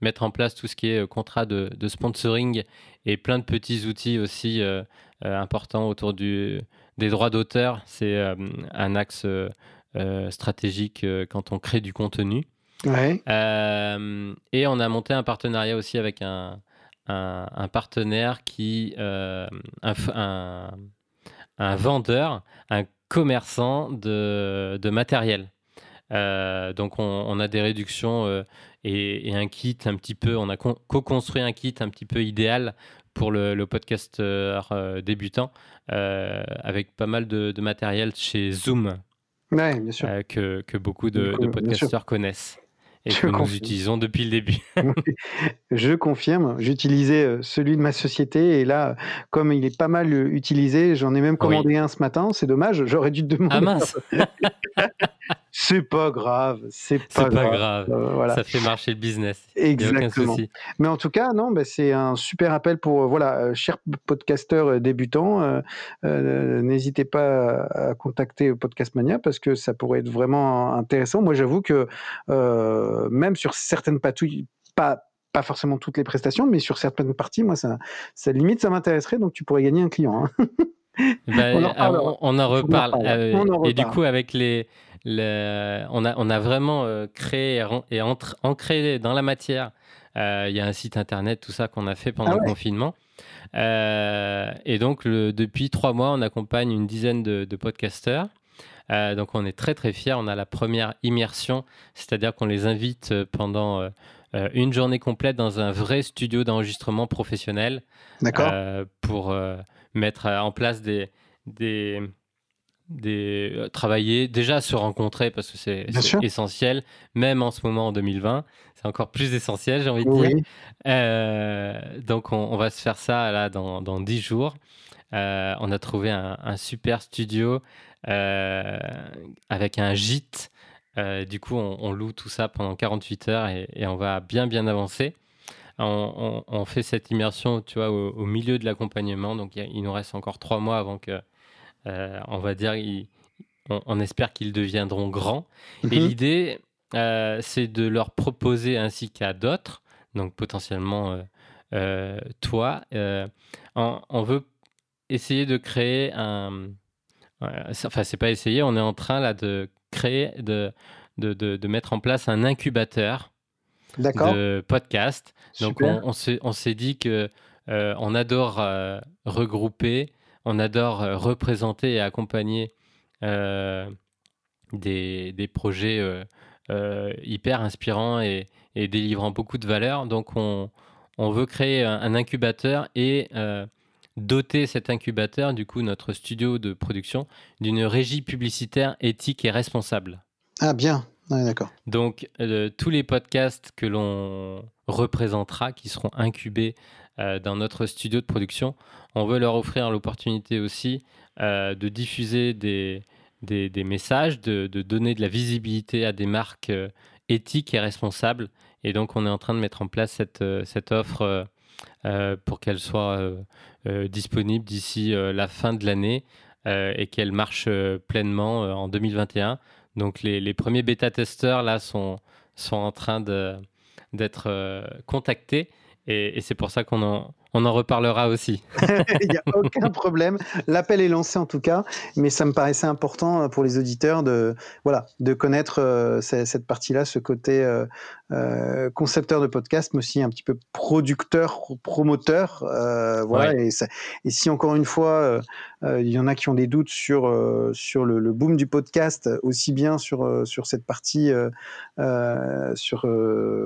mettre en place tout ce qui est contrat de, sponsoring et plein de petits outils aussi importants autour du, des droits d'auteur. C'est un axe stratégique quand on crée du contenu. et on a monté un partenariat aussi avec un, un, partenaire qui, un, un, vendeur, un commerçant de, de matériel. Euh, donc on, a des réductions euh, et, un kit un petit peu, on a co-construit un kit un petit peu idéal pour le, le podcasteur euh, débutant avec pas mal de, matériel chez Zoom bien sûr. Que, que, beaucoup de, de podcasteurs connaissent et que nous utilisons depuis le début. je confirme. J'utilisais celui de ma société et là, comme il est pas mal utilisé, j'en ai même commandé un ce matin. C'est dommage, j'aurais dû te demander. Ah mince C'est pas grave, c'est pas, grave. Euh, voilà. Ça fait marcher le business. Exactement. Mais en tout cas, non, bah, c'est un super appel pour voilà, chers podcasteurs débutants. N'hésitez pas à, contacter Podcast Mania parce que ça pourrait être vraiment intéressant. Moi, j'avoue que même sur certaines patouilles, pas pas forcément toutes les prestations, mais sur certaines parties, moi, ça, ça limite, ça m'intéresserait. Donc, tu pourrais gagner un client. Hein. Bah, on, en reparle. Euh, et du coup, avec les, on, a, on a vraiment euh, créé et ancré dans la matière. Euh, il y a un site internet, tout ça qu'on a fait pendant ah le confinement. et donc, depuis trois mois, on accompagne une dizaine de, de podcasteurs. donc, on est très très fiers. On a la première immersion, c'est-à-dire qu'on les invite pendant une journée complète dans un vrai studio d'enregistrement professionnel. pour mettre euh, en place des, des, des euh, travailler déjà se rencontrer parce que c'est essentiel, même en ce moment en 2020, c'est encore plus essentiel, j'ai envie de dire. Euh, donc on, va se faire ça là dans, dans 10 jours. on a trouvé un, super studio avec un gîte. du coup, on, loue tout ça pendant 48 heures et, et on va bien bien avancer on, fait cette immersion, tu vois, au, milieu de l'accompagnement. Donc, il, nous reste encore trois mois avant que, euh, on va dire, on, espère qu'ils deviendront grands. Et mhm. l'idée, euh, c'est de leur proposer ainsi qu'à d'autres, donc potentiellement euh, toi, on, veut essayer de créer un. Enfin, c'est pas essayer, on est en train là de créer, de, de, de mettre en place un incubateur de podcast. Donc on, on s'est dit que euh, on adore euh, regrouper, on adore euh, représenter et accompagner des, des, projets hyper inspirants et, et, délivrant beaucoup de valeur. Donc on, on veut créer un, incubateur et doter cet incubateur, du coup notre studio de production, d'une régie publicitaire éthique et responsable. Ah bien, d'accord. Donc, euh, tous les podcasts que l'on représentera, qui seront incubés euh, dans notre studio de production, on veut leur offrir l'opportunité aussi euh, de diffuser des, messages, de, donner de la visibilité à des marques éthiques et responsables. Et donc, on est en train de mettre en place cette offre pour qu'elle soit disponible d'ici la fin de l'année et qu'elle marche pleinement en 2021 donc les, premiers bêta-testeurs là sont, sont en train d'être euh, contactés et, c'est pour ça qu'on en, on en reparlera aussi. Il n'y a aucun problème. L'appel est lancé en tout cas, mais ça me paraissait important euh, pour les auditeurs de, voilà, de connaître euh, cette partie-là, ce côté concepteur de podcast, mais aussi un petit peu producteur, promoteur. Euh, voilà. Et, et, si encore une fois, euh, il y en a qui ont des doutes sur sur le, le, boom du podcast, aussi bien sur sur cette partie, sur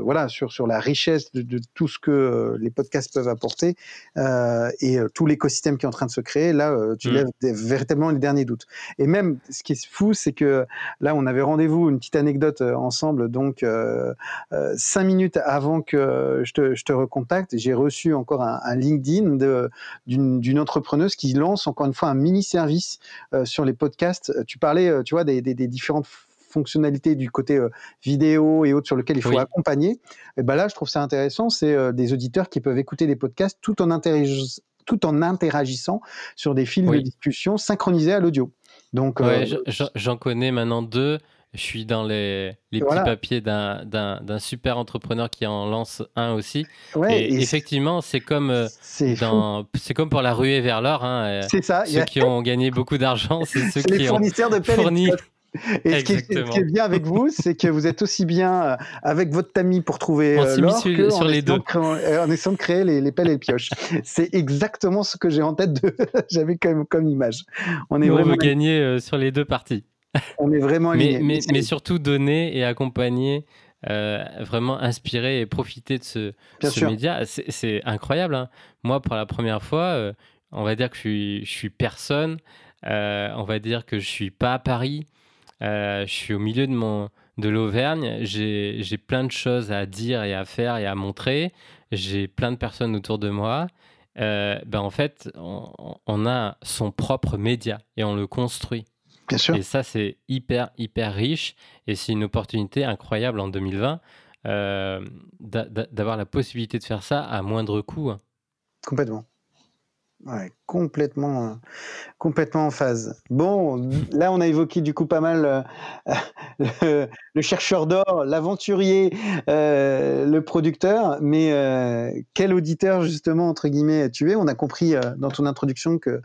voilà, sur sur la richesse de, de, tout ce que les podcasts peuvent apporter, et tout l'écosystème qui est en train de se créer, là, tu mmh. lèves véritablement les derniers doutes. Et même, ce qui est fou, c'est que là, on avait rendez-vous, une petite anecdote ensemble, donc cinq minutes avant que je te, je te recontacte, j'ai reçu encore un, un LinkedIn d'une entrepreneuse qui lance encore une fois un mini service sur les podcasts. Tu parlais, tu vois, des, des, des différentes fonctionnalités du côté euh, vidéo et autres sur lequel il faut accompagner, et ben là, je trouve ça intéressant. C'est euh, des auditeurs qui peuvent écouter des podcasts tout en, tout en interagissant sur des fils de discussion synchronisés à l'audio. Donc, euh, j'en connais maintenant deux. Je suis dans les, les petits papiers d'un super entrepreneur qui en lance un aussi. et, effectivement, c'est comme, c'est comme pour la ruée vers l'or. Hein. C'est ça. Ceux qui ont gagné beaucoup d'argent, c'est ceux qui ont fourni et ce qui, est, bien avec vous, c'est que vous êtes aussi bien euh, avec votre tamis pour trouver euh, l'or sur, sur les deux. Euh, en essayant de créer les, les pelles et les pioches. c'est exactement ce que j'ai en tête de j'avais comme, comme image. On est vraiment gagner sur les deux parties. On est vraiment mais, mais, mais, surtout donner et accompagner, vraiment inspirer et profiter de ce, ce média. C'est incroyable. Hein. Moi, pour la première fois, on va dire que je suis, je suis personne. on va dire que je suis pas à Paris. Euh, je suis au milieu de, mon, de l'Auvergne. J'ai, plein de choses à dire et à faire et à montrer. J'ai plein de personnes autour de moi. Euh, ben en fait, on, a son propre média et on le construit. Bien sûr. Et ça, c'est hyper, hyper riche. Et c'est une opportunité incroyable en 2020 euh, d'avoir la possibilité de faire ça à moindre coût. Complètement. Complètement, complètement en phase. Bon, là, on a évoqué du coup pas mal euh, le, chercheur d'or, l'aventurier, euh, le producteur, mais euh, quel auditeur justement entre guillemets tu es? On a compris dans ton introduction que,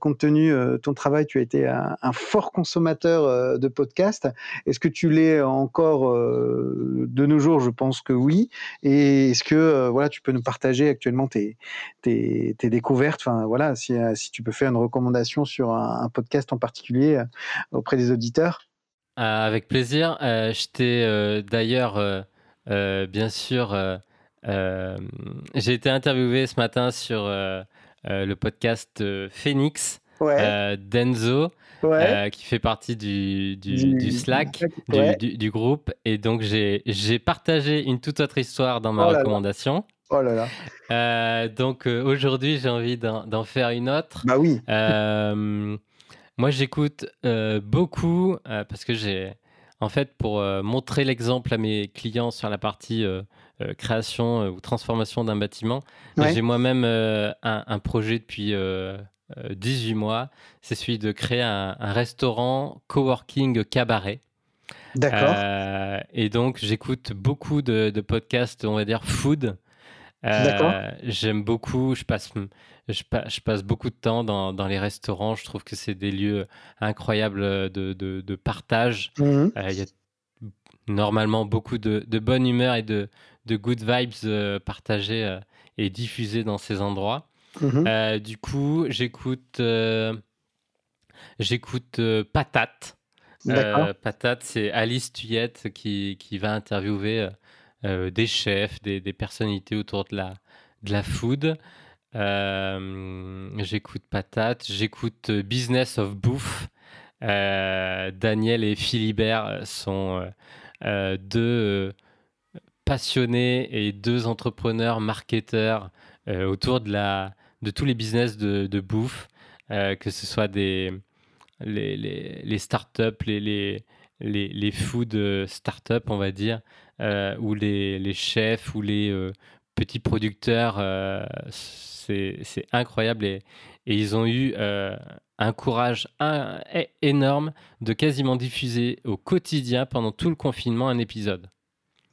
compte tenu de ton travail, tu as été un, fort consommateur de podcasts. Est-ce que tu l'es encore de nos jours? Je pense que oui. Et est-ce que voilà, tu peux nous partager actuellement tes, tes découvertes? Enfin voilà euh, si, tu peux faire une recommandation sur un, podcast en particulier euh, auprès des auditeurs. Euh, avec plaisir. je t'ai d'ailleurs, bien sûr, j'ai été interviewé ce matin sur le podcast Phoenix d'Enzo. qui fait partie du, Slack, du, groupe. Et donc, j'ai partagé une toute autre histoire dans ma oh recommandation. Oh là là. Euh, donc euh, aujourd'hui, j'ai envie d'en faire une autre. Bah oui. Euh, moi, j'écoute beaucoup parce que j'ai, en fait, pour montrer l'exemple à mes clients sur la partie création ou transformation d'un bâtiment, j'ai moi-même un, projet depuis 18 mois. C'est celui de créer un, restaurant coworking cabaret. D'accord. et donc, j'écoute beaucoup de, de, podcasts, on va dire, food. Euh, j'aime beaucoup, je passe, je, je, passe beaucoup de temps dans, dans, les restaurants. Je trouve que c'est des lieux incroyables de, de, de partage. Mmh euh, il y a normalement beaucoup de, de, bonne humeur et de, de good vibes euh, partagées et diffusées dans ces endroits. Mmh du coup, j'écoute j'écoute Patate. Patate, c'est Alice Tuyette qui, qui va interviewer euh, des chefs, des, personnalités autour de la, de la food. Euh, j'écoute Patate, j'écoute Business of Bouffe. Euh, Daniel et Philibert sont deux passionnés et deux entrepreneurs, marketeurs autour de, la, de tous les business de, de bouffe, que ce soit des, les, les, les startups, les, les, les, les food startups, on va dire, euh, où les, chefs ou les euh, petits producteurs, euh, c'est incroyable. Et, ils ont eu un courage énorme de quasiment diffuser au quotidien pendant tout le confinement un épisode.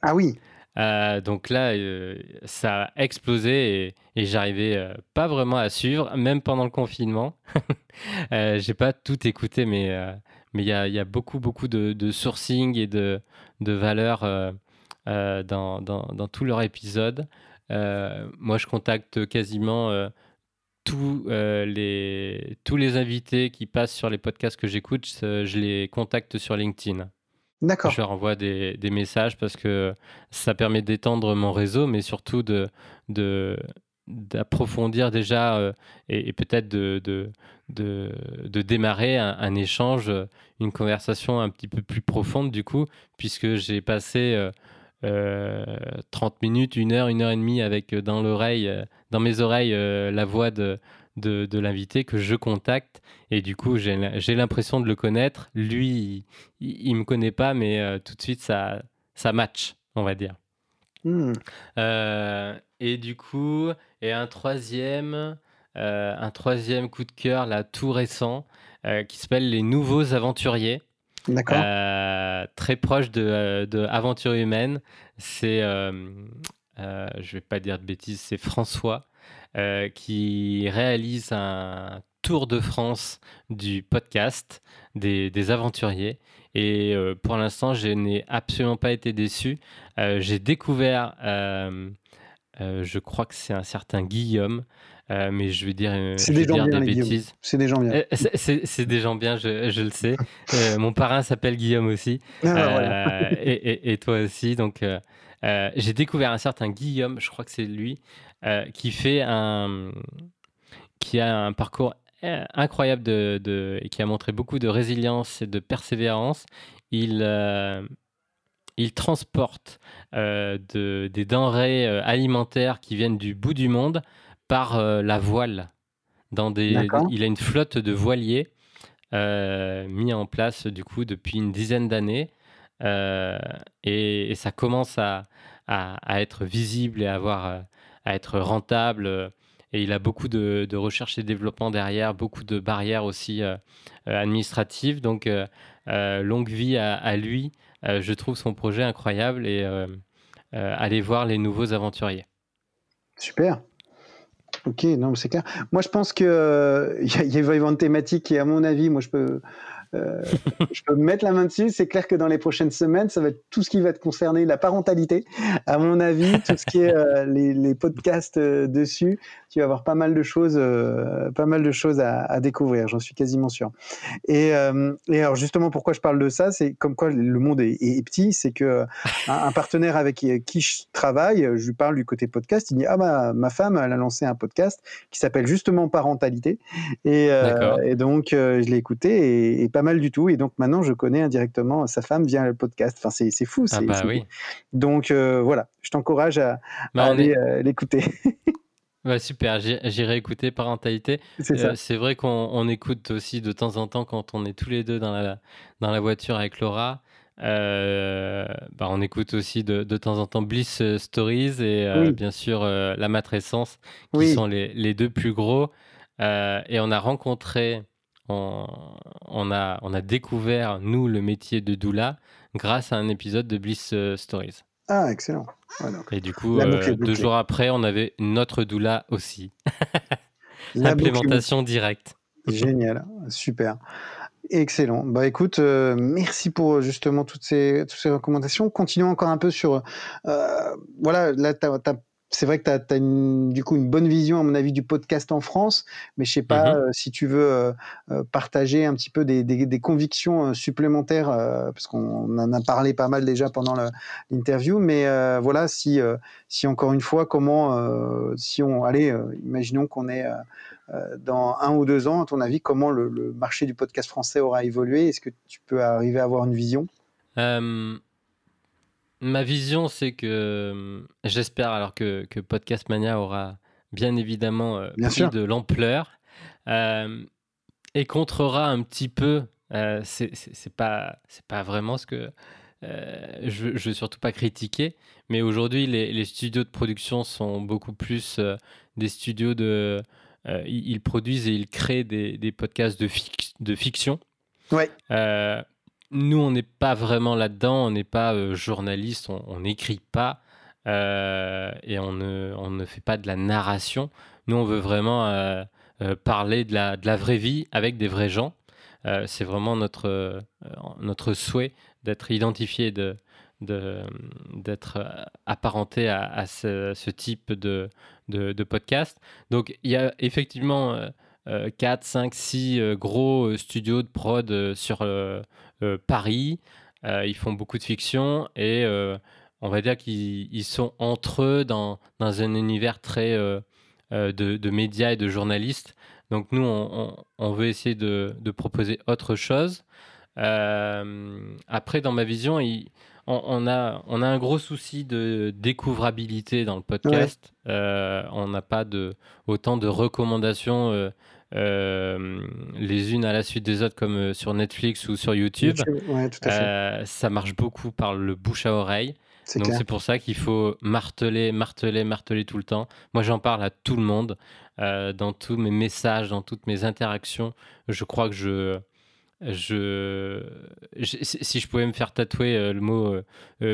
Ah oui. donc là, ça a explosé et, j'arrivais pas vraiment à suivre, même pendant le confinement. J'ai pas tout écouté, mais mais il y a, beaucoup beaucoup de, sourcing et de, de valeurs euh, dans, dans, dans, tous leurs épisodes. Euh, moi, je contacte quasiment euh, tous, les, tous les invités qui passent sur les podcasts que j'écoute, je les contacte sur LinkedIn. D'accord. Je leur envoie des, des, messages parce que ça permet d'étendre mon réseau, mais surtout de, de, d'approfondir déjà et, peut-être de, de, de, démarrer un, échange, une conversation un petit peu plus profonde du coup, puisque j'ai passé 30 minutes, une heure, une heure et demie avec dans l'oreille, dans mes oreilles, la voix de, de, l'invité que je contacte. Et du coup, j'ai l'impression de le connaître. Lui, il ne me connaît pas, mais euh, tout de suite, ça, ça match, on va dire. Hmm. Euh, et du coup, et un troisième, euh, un troisième coup de cœur, là, tout récent, qui s'appelle Les Nouveaux Aventuriers. D'accord. très proche de, de Aventure Humaine. C'est, je vais pas dire de bêtises, c'est François euh, qui réalise un tour de France du podcast des, aventuriers. Et euh, pour l'instant, je n'ai absolument pas été déçu. Euh, j'ai découvert, je crois que c'est un certain Guillaume, mais je vais dire, c'est des, gens bien, des bêtises. C'est des gens bien. c'est des gens bien, je, le sais. mon parrain s'appelle Guillaume aussi. Ah, et, et, toi aussi. Donc, j'ai découvert un certain Guillaume, je crois que c'est lui, euh, qui fait un, qui a un parcours euh, incroyable de, et qui a montré beaucoup de résilience et de persévérance. Il, euh, il transporte de, des denrées alimentaires qui viennent du bout du monde par la voile. Dans des, il a une flotte de voiliers mis en place du coup depuis une dizaine d'années. Et, ça commence à, à, à, être visible et à avoir à être rentable. Euh, et il a beaucoup de, recherche et développement derrière, beaucoup de barrières aussi euh, euh, administratives. Donc, longue vie à, lui. je trouve son projet incroyable et allez voir les nouveaux aventuriers. Super. Ok, non, c'est clair. Moi, je pense qu'il il y, y avoir une thématique qui, à mon avis, moi, je peux, euh, je peux me mettre la main dessus. C'est clair que dans les prochaines semaines, ça va être tout ce qui va te concerner la parentalité. À mon avis, tout ce qui est euh, les, podcasts euh, dessus, tu vas avoir pas mal de choses, pas mal de choses à, découvrir. J'en suis quasiment sûr. Et, alors justement, pourquoi je parle de ça, c'est comme quoi le monde est, petit. C'est que un, partenaire avec qui, je travaille, je lui parle du côté podcast. Il dit ah bah ma femme, elle a lancé un podcast qui s'appelle justement parentalité. Et, et donc je l'ai écouté et, et pas mal du tout. Et donc maintenant, je connais indirectement sa femme via le podcast. Enfin, c'est, fou. Ah bah oui. Donc euh, voilà, je t'encourage à, bah, aller euh, l'écouter. Ouais, super, j'irai écouter Parentalité. C'est, euh, c'est vrai qu'on écoute aussi de temps en temps quand on est tous les deux dans la, dans la voiture avec Laura. bah, on écoute aussi de, de, temps en temps Bliss Stories et bien sûr La Matrescence, qui sont les, les, deux plus gros. et on a rencontré on, a, on a découvert, nous, le métier de doula grâce à un épisode de Bliss euh, Stories. Ah, excellent. Et du coup, euh, deux jours après, on avait notre doula aussi. L'implémentation directe. Génial, super. Excellent. Bah écoute, euh, merci pour justement toutes ces, toutes ces recommandations. Continuons encore un peu sur. voilà, là, tu as, c'est vrai que tu as, du coup une bonne vision, à mon avis, du podcast en France, mais je sais pas mmh euh, si tu veux euh, euh, partager un petit peu des, convictions supplémentaires, parce qu'on en a parlé pas mal déjà pendant l'interview, mais voilà, si, si encore une fois, comment, si on, allez, imaginons qu'on est dans un ou deux ans, à ton avis, comment le, le marché du podcast français aura évolué? Est-ce que tu peux arriver à avoir une vision? Ma vision, c'est que euh, j'espère alors que, que, Podcast Mania aura bien évidemment euh, pris de l'ampleur euh, et contrera un petit peu. c'est pas c'est pas vraiment ce que je, ne veux surtout pas critiquer, mais aujourd'hui les, les, studios de production sont beaucoup plus des studios de ils, produisent et ils créent des, des podcasts de, de fiction. Ouais nous, on n'est pas vraiment là-dedans, on n'est pas euh, journaliste, on n'écrit pas euh, et on ne, fait pas de la narration. Nous, on veut vraiment euh, parler de la, vraie vie avec des vrais gens. c'est vraiment notre, souhait d'être identifié, de, d'être apparenté à, ce, type de, de, podcast. Donc, il y a effectivement 4, 5, 6 gros studios de prod sur euh, Paris. Euh, ils font beaucoup de fiction et euh, on va dire qu'ils sont entre eux dans, dans un univers très de, médias et de journalistes. Donc nous, on, veut essayer de, proposer autre chose. après, dans ma vision, on, a, on a un gros souci de découvrabilité dans le podcast. on n'a pas de, autant de recommandations euh, les unes à la suite des autres, comme euh, sur Netflix ou sur YouTube. Euh, ça marche beaucoup par le bouche à oreille. Donc c'est pour ça qu'il faut marteler, marteler, marteler tout le temps. Moi j'en parle à tout le monde, dans tous mes messages, dans toutes mes interactions. Je crois que je, je, si je pouvais me faire tatouer le mot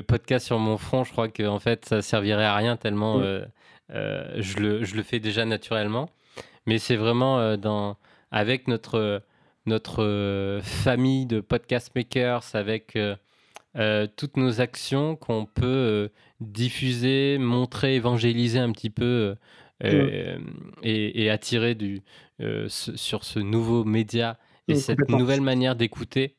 podcast sur mon front, je crois que en fait ça servirait à rien tellement mm. je, le, je, le, fais déjà naturellement. Mais c'est vraiment euh, dans, avec notre, notre euh, famille de podcast makers, avec euh, toutes nos actions qu'on peut diffuser, montrer, évangéliser un petit peu et, attirer du, sur ce nouveau média et cette nouvelle manière d'écouter,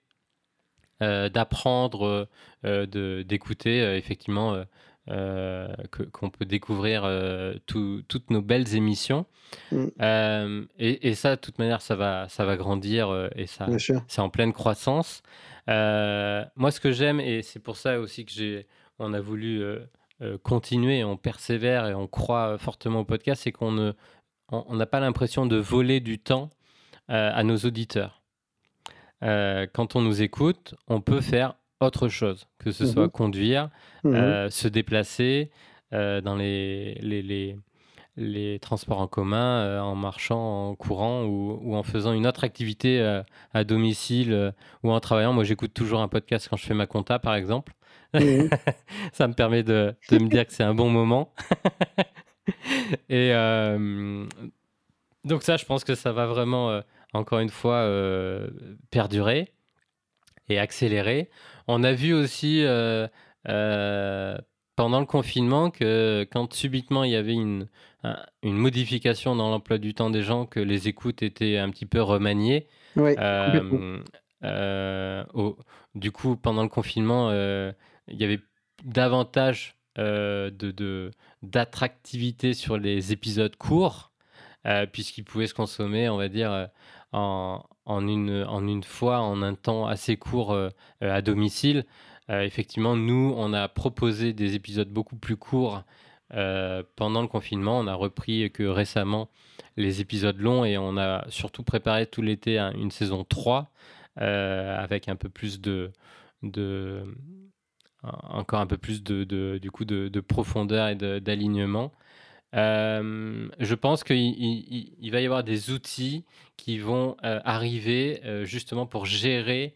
d'apprendre, d'écouter effectivement euh, qu'on peut découvrir euh, toutes nos belles émissions. Mm. Euh, et, ça, de toute manière, ça va, ça va grandir et ça, c'est en pleine croissance. moi, ce que j'aime, et c'est pour ça aussi que j'ai, on a voulu continuer, on persévère et on croit fortement au podcast, c'est qu'on ne, on n'a pas l'impression de voler du temps à nos auditeurs. quand on nous écoute, on peut faire autre chose, que ce soit mmh conduire, mmh euh, se déplacer euh, dans les, les, les, transports en commun, euh, en marchant, en courant ou, en faisant une autre activité à domicile ou en travaillant. Moi, j'écoute toujours un podcast quand je fais ma compta, par exemple. Mmh ça me permet de, de me dire que c'est un bon moment. Et donc ça, je pense que ça va vraiment, encore une fois, perdurer et accélérer. On a vu aussi euh, euh, pendant le confinement que quand subitement il y avait une, une modification dans l'emploi du temps des gens, que les écoutes étaient un petit peu remaniées. Euh, du coup, pendant le confinement, il y avait davantage de d'attractivité sur les épisodes courts, puisqu'ils pouvaient se consommer, on va dire, en, en une, en une fois, en un temps assez court euh, euh, à domicile. Euh, effectivement, nous, on a proposé des épisodes beaucoup plus courts pendant le confinement. On a repris que récemment les épisodes longs et on a surtout préparé tout l'été une saison 3 avec un peu plus de, de encore un peu plus de, de du coup de profondeur et d'alignement. Euh, je pense qu'il il, va y avoir des outils qui vont euh, arriver euh, justement pour gérer,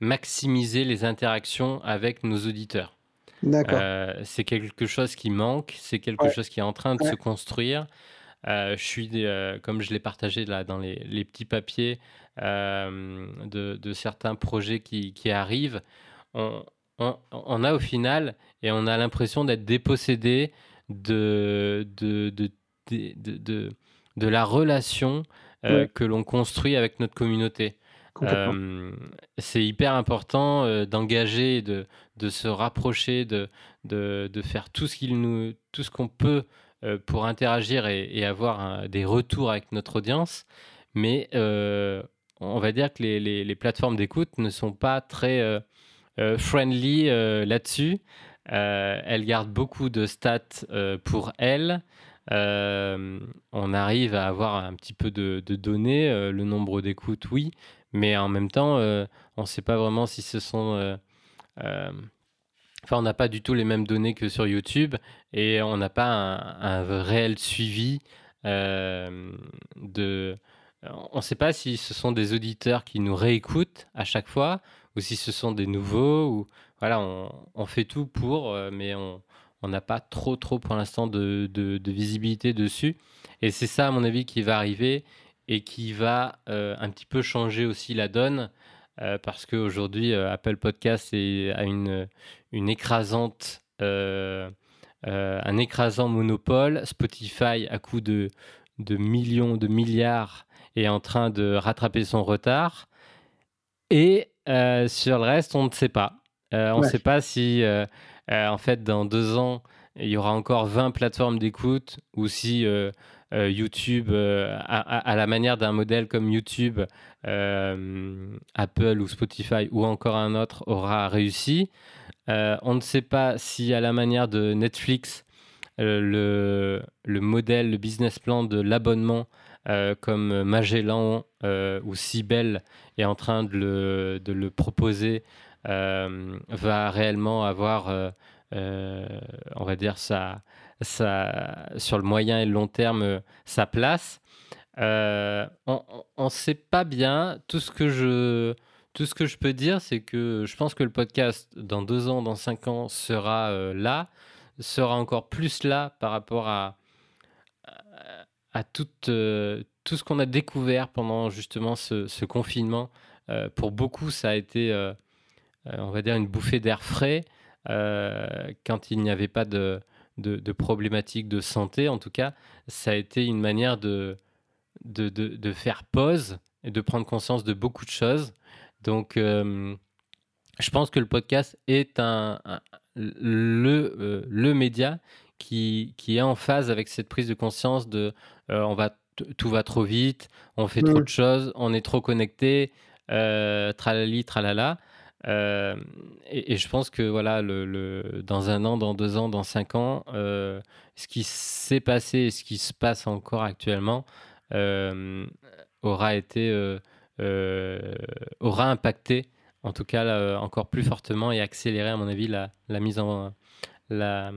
maximiser les interactions avec nos auditeurs. D'accord. c'est quelque chose qui manque, c'est quelque chose qui est en train de se construire. je suis, comme je l'ai partagé là dans les, les petits papiers de, de, certains projets qui, qui arrivent, on, on, on, a au final et on a l'impression d'être dépossédé de, de, de, de, de la relation euh, que l'on construit avec notre communauté. Euh, c'est hyper important euh, d'engager, de, de se rapprocher, de, de, de faire tout ce qu'il nous, tout ce qu'on peut pour interagir et, avoir des retours avec notre audience. Mais on va dire que les, les, les plateformes d'écoute ne sont pas très friendly là-dessus. Euh, elle garde beaucoup de stats euh, pour elle. Euh, on arrive à avoir un petit peu de, données, le nombre d'écoutes, oui, mais en même temps, on ne sait pas vraiment si ce sont... Enfin, on n'a pas du tout les mêmes données que sur YouTube et on n'a pas un, réel suivi. On ne sait pas si ce sont des auditeurs qui nous réécoutent à chaque fois ou si ce sont des nouveaux ou voilà, on, fait tout pour, euh, mais on n'a pas trop, trop pour l'instant de, visibilité dessus. Et c'est ça, à mon avis, qui va arriver et qui va euh, un petit peu changer aussi la donne. Euh, parce qu'aujourd'hui, Apple Podcast a une, écrasante, un écrasant monopole. Spotify, à coup de millions, de milliards, est en train de rattraper son retard. Et sur le reste, on ne sait pas. Euh, on ne sait pas si, euh, euh, en fait, dans deux ans, il y aura encore 20 plateformes d'écoute ou si YouTube, à, la manière d'un modèle comme YouTube, Apple ou Spotify ou encore un autre aura réussi. on ne sait pas si à la manière de Netflix, le, le, modèle, le business plan de l'abonnement euh, comme Magellan euh, ou Cybelle est en train de le, de le proposer, va réellement avoir, on va dire, sa, sa, sur le moyen et le long terme, sa place. on ne sait pas bien. Tout ce que je, tout ce que je peux dire, c'est que je pense que le podcast, dans deux ans, dans cinq ans, sera là, sera encore plus là par rapport à, à tout, euh, tout ce qu'on a découvert pendant justement ce, confinement. Euh, pour beaucoup, ça a été, euh, on va dire, une bouffée d'air frais quand il n'y avait pas de, de, problématiques de santé. En tout cas, ça a été une manière de, de, de, faire pause et de prendre conscience de beaucoup de choses. Donc, je pense que le podcast est un, le, le média qui, qui, est en phase avec cette prise de conscience de euh, on va tout va trop vite, on fait trop de choses, on est trop connecté, euh, tralali, tralala. Euh, et, je pense que voilà, le, dans un an, dans deux ans, dans cinq ans, euh, ce qui s'est passé et ce qui se passe encore actuellement aura été, aura impacté, en tout cas encore plus fortement et accéléré à mon avis la, la mise en la,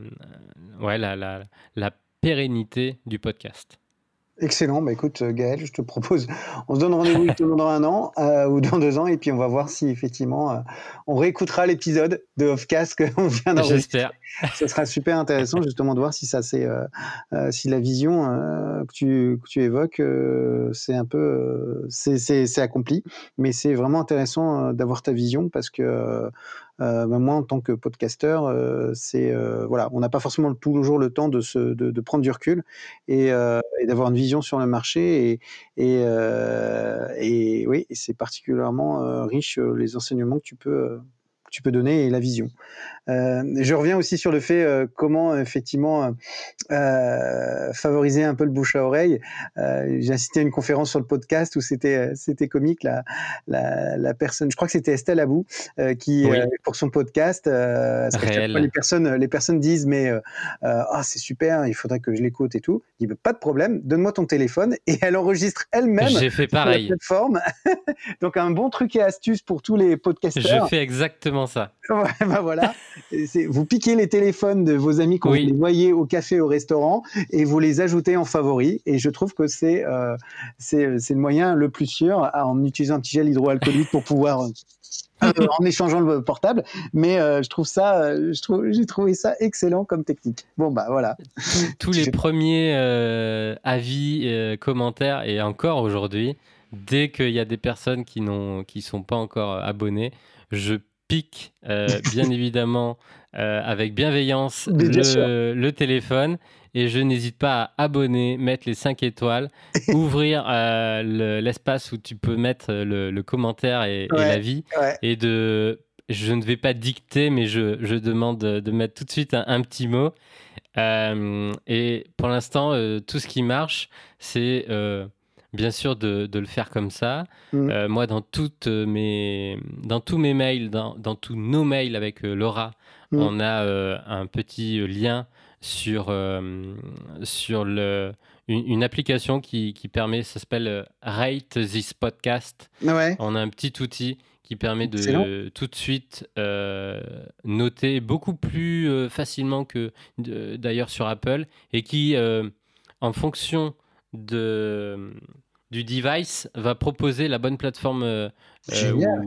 ouais, la, la, la pérennité du podcast. Excellent. Bah, écoute, euh, Gaël, je te propose, on se donne rendez-vous dans un an euh, ou dans deux ans, et puis on va voir si effectivement euh, on réécoutera l'épisode de Offcast qu'on vient d'enregistrer. J'espère. Ce sera super intéressant justement de voir si ça c'est, si la vision que tu, que, tu, évoques, c'est un peu, c'est accompli. Mais c'est vraiment intéressant d'avoir ta vision parce que euh, moi, en tant que podcasteur, euh, c'est euh, voilà, on n'a pas forcément toujours le temps de, se, de, prendre du recul et, d'avoir une vision sur le marché. Et, et, oui, c'est particulièrement riche les enseignements que tu peux, que tu peux donner et la vision. Euh, je reviens aussi sur le fait euh, comment effectivement euh, favoriser un peu le bouche à oreille. J'ai assisté à une conférence sur le podcast où c'était c'était comique la, la, la, personne, je crois que c'était Estelle Abou qui pour son podcast. Les personnes les personnes disent mais ah c'est super, il faudrait que je l'écoute et tout. Il dit pas de problème, donne-moi ton téléphone et elle enregistre elle-même. J'ai fait pareil. La plateforme. Donc un bon truc et astuce pour tous les podcasteurs. Je fais exactement ça. Ouais, bah voilà vous piquez les téléphones de vos amis quand vous les voyez au café, au restaurant, et vous les ajoutez en favoris. Et je trouve que c'est euh, le moyen le plus sûr en utilisant un petit gel hydroalcoolique pour pouvoir euh, euh, en échangeant le portable. Mais je trouve ça, je trouve, j'ai trouvé ça excellent comme technique. Bon bah voilà. Tous, les premiers avis, commentaires et encore aujourd'hui, dès qu'il y a des personnes qui n'ont, qui sont pas encore abonnées, je pique euh, bien évidemment euh, avec bienveillance le, téléphone. Et je n'hésite pas à abonner, mettre les 5 étoiles, ouvrir euh, l'espace où tu peux mettre le, commentaire et, l'avis et de je ne vais pas dicter mais je, je demande de, mettre tout de suite un, petit mot. Et pour l'instant tout ce qui marche c'est bien sûr de, le faire comme ça. Mm. Euh, moi, dans, toutes mes, dans tous mes mails, dans, tous nos mails avec euh, Laura, mm. on a euh, un petit lien sur, sur le, une, application qui, permet, ça s'appelle Rate This Podcast. On a un petit outil qui permet de tout de suite noter beaucoup plus facilement que d'ailleurs sur Apple et qui, en fonction de, du device va proposer la bonne plateforme euh, euh,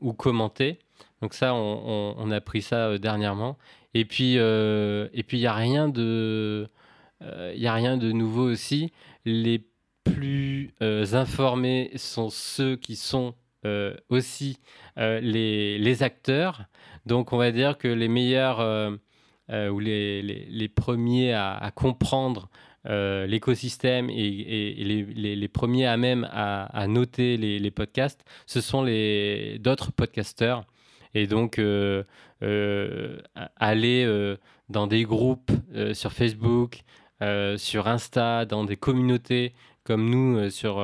ou, commenter. Donc ça, on, a pris ça euh, dernièrement. Et puis, et puis il n'y a rien de, il a rien de nouveau aussi. Les plus informés sont ceux qui sont aussi les, les, acteurs. Donc on va dire que les meilleurs ou les, les, premiers à, à comprendre euh, l'écosystème et, les, premiers à même à, noter les, podcasts, ce sont les d'autres podcasteurs. Et donc, aller dans des groupes sur Facebook, sur Insta, dans des communautés comme nous sur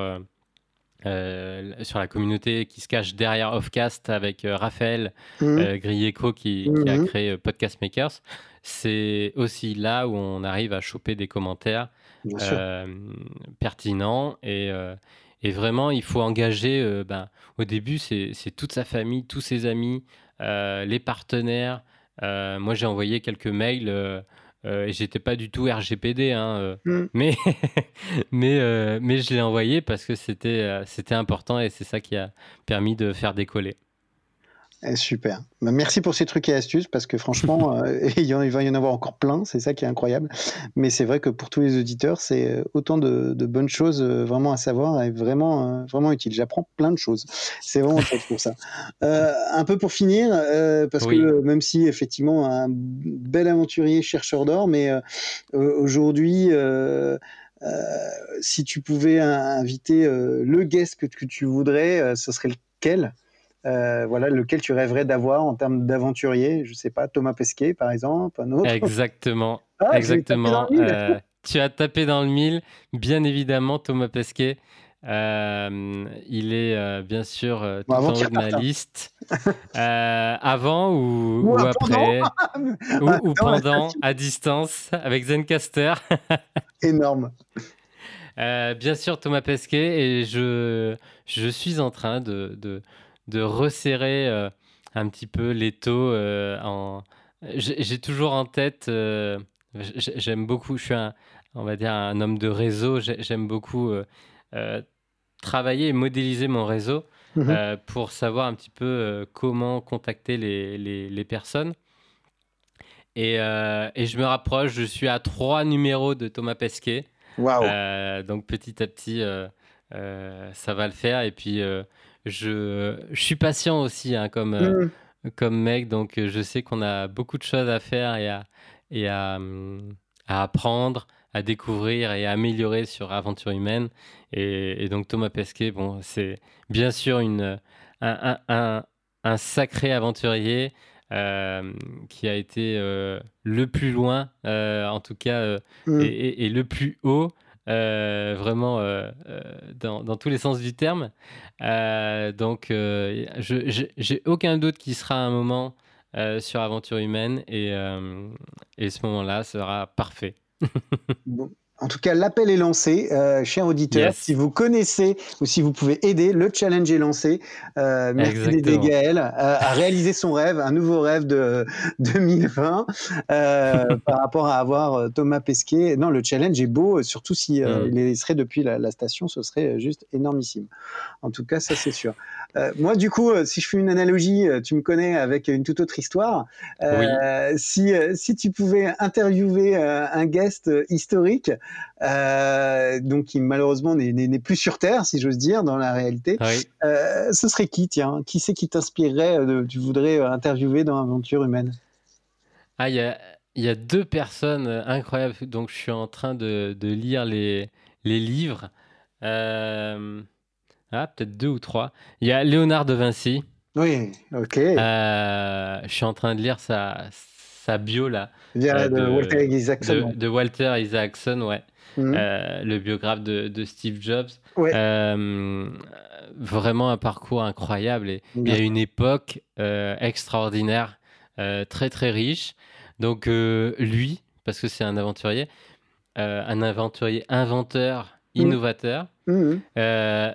euh, sur la communauté qui se cache derrière Offcast avec euh, Raphaël mmh. Euh, Grieco qui, qui, a mmh. créé Podcast Makers. C'est aussi là où on arrive à choper des commentaires pertinents et, et, vraiment il faut engager. Ben, au début, c'est toute sa famille, tous ses amis, les partenaires. moi, j'ai envoyé quelques mails euh, et j'étais pas du tout RGPD, hein, euh, mm. mais, mais, euh, mais je l'ai envoyé parce que c'était c'était important et c'est ça qui a permis de faire décoller. Eh, super. Bah, merci pour ces trucs et astuces parce que franchement, euh, il, va y en avoir encore plein, c'est ça qui est incroyable. Mais c'est vrai que pour tous les auditeurs, c'est euh, autant de, bonnes choses euh, vraiment à savoir et vraiment, vraiment utile. J'apprends plein de choses. C'est vraiment pour ça. un peu pour finir, parce que même si effectivement un bel aventurier chercheur d'or, mais aujourd'hui, si tu pouvais inviter le guest que, que tu voudrais, ce serait lequel? Euh, voilà, lequel tu rêverais d'avoir en termes d'aventurier Je sais pas, Thomas Pesquet par exemple, un autre? Exactement, ah, exactement. Euh, tu as tapé dans le mille, bien évidemment, Thomas Pesquet. Euh, il est bien sûr tout en haut de ma liste. avant ou, après? Ou, pendant, à distance, avec Zencaster. Énorme. bien sûr, Thomas Pesquet, et je, je suis en train de, de de resserrer euh, un petit peu les taux. Euh, en... J'ai toujours en tête, euh, j'aime beaucoup, je suis un, on va dire un homme de réseau, j'aime beaucoup travailler et modéliser mon réseau mhm. pour savoir un petit peu comment contacter les, les, personnes. Et, et, je me rapproche, je suis à trois numéros de Thomas Pesquet. donc petit à petit, ça va le faire. Et puis je, je suis patient aussi hein, comme, euh, mm. comme mec, donc euh, je sais qu'on a beaucoup de choses à faire et à, et à, à apprendre, à découvrir et à améliorer sur Aventure Humaine. Et, donc Thomas Pesquet, bon, c'est bien sûr une, un, un, un, sacré aventurier. Euh, qui a été le plus loin, en tout cas, mm. et, et, le plus haut euh, vraiment euh, euh, dans, dans, tous les sens du terme. donc, je j'ai aucun doute qu'il sera un moment sur Aventure Humaine et, et ce moment-là sera parfait. bon. En tout cas, l'appel est lancé, euh, cher auditeur. Si vous connaissez ou si vous pouvez aider, le challenge est lancé. Euh, merci d'aider Gaël euh, à réaliser son rêve, un nouveau rêve de 2020 euh, par rapport à avoir euh, Thomas Pesquet. Non, le challenge est beau, surtout si mm. il serait depuis la, la, station, ce serait juste énormissime. En tout cas, ça c'est sûr. moi, du coup, si je fais une analogie, tu me connais avec une toute autre histoire. Oui. Si si tu pouvais interviewer un guest historique. Euh, donc qui malheureusement n'est plus sur Terre, si j'ose dire, dans la réalité. Euh, ce serait qui, tiens? Qui c'est qui t'inspirerait, euh, tu voudrais interviewer dans Aventure humaine? Ah, il y a, y a, deux personnes incroyables. Donc je suis en train de, de lire les, les livres. ah, peut-être deux ou trois. Il y a Léonard de Vinci. Oui, ok. je suis en train de lire sa, sa bio là. Euh, de, Walter Isaacson. De, Walter Isaacson, ouais. Mhm. Euh, le biographe de, Steve Jobs. Euh, vraiment un parcours incroyable. Et il y a une époque extraordinaire, très très riche. Donc lui, parce que c'est un aventurier, un aventurier inventeur, mhm. innovateur. Mhm.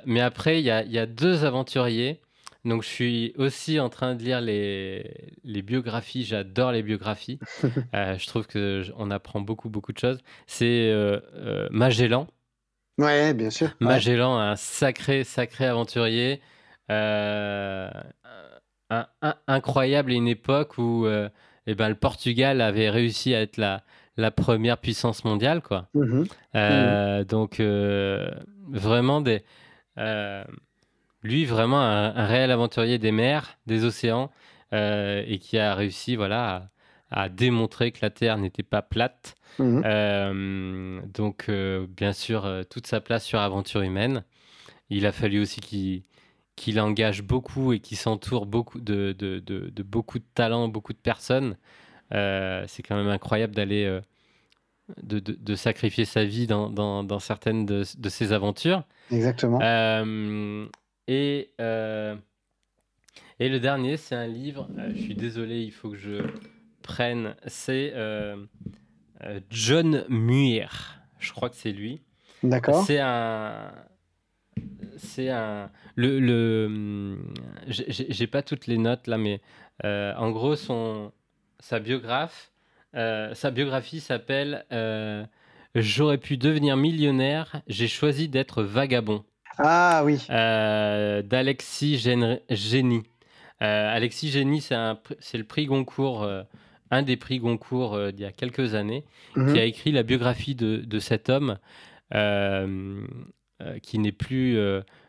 mais après, il y a, y a, deux aventuriers donc, je suis aussi en train de lire les, les biographies. J'adore les biographies. Euh, je trouve qu'on apprend beaucoup, beaucoup de choses. C'est euh, euh, Magellan. Ouais, bien sûr. Magellan, un sacré, sacré aventurier. incroyable à une époque où eh ben, le Portugal avait réussi à être la, la première puissance mondiale. Quoi. Mmh mmh donc, vraiment des lui, vraiment un, réel aventurier des mers, des océans, euh, et qui a réussi voilà, à, démontrer que la Terre n'était pas plate. Mhm. Euh, donc, euh, bien sûr, toute sa place sur Aventure humaine. Il a fallu aussi qu'il qu'il engage beaucoup et qui s'entoure beaucoup de, de, de, beaucoup de talents, beaucoup de personnes. c'est quand même incroyable d'aller de, de, sacrifier sa vie dans, dans, dans certaines de, de, ses aventures. Exactement. Et, et le dernier, c'est un livre, je suis désolé, il faut que je prenne, c'est John Muir. Je crois que c'est lui. D'accord. C'est un. C'est un. Le. le J'ai pas toutes les notes là, mais euh, en gros, son, sa biographe. Euh, sa biographie s'appelle euh, J'aurais pu devenir millionnaire, j'ai choisi d'être vagabond. Ah oui. D'Alexis Génie. Alexis Génie, c'est le prix Goncourt un des prix Goncourt euh, d'il y a quelques années, mhm. qui a écrit la biographie de, cet homme euh, euh, qui n'est plus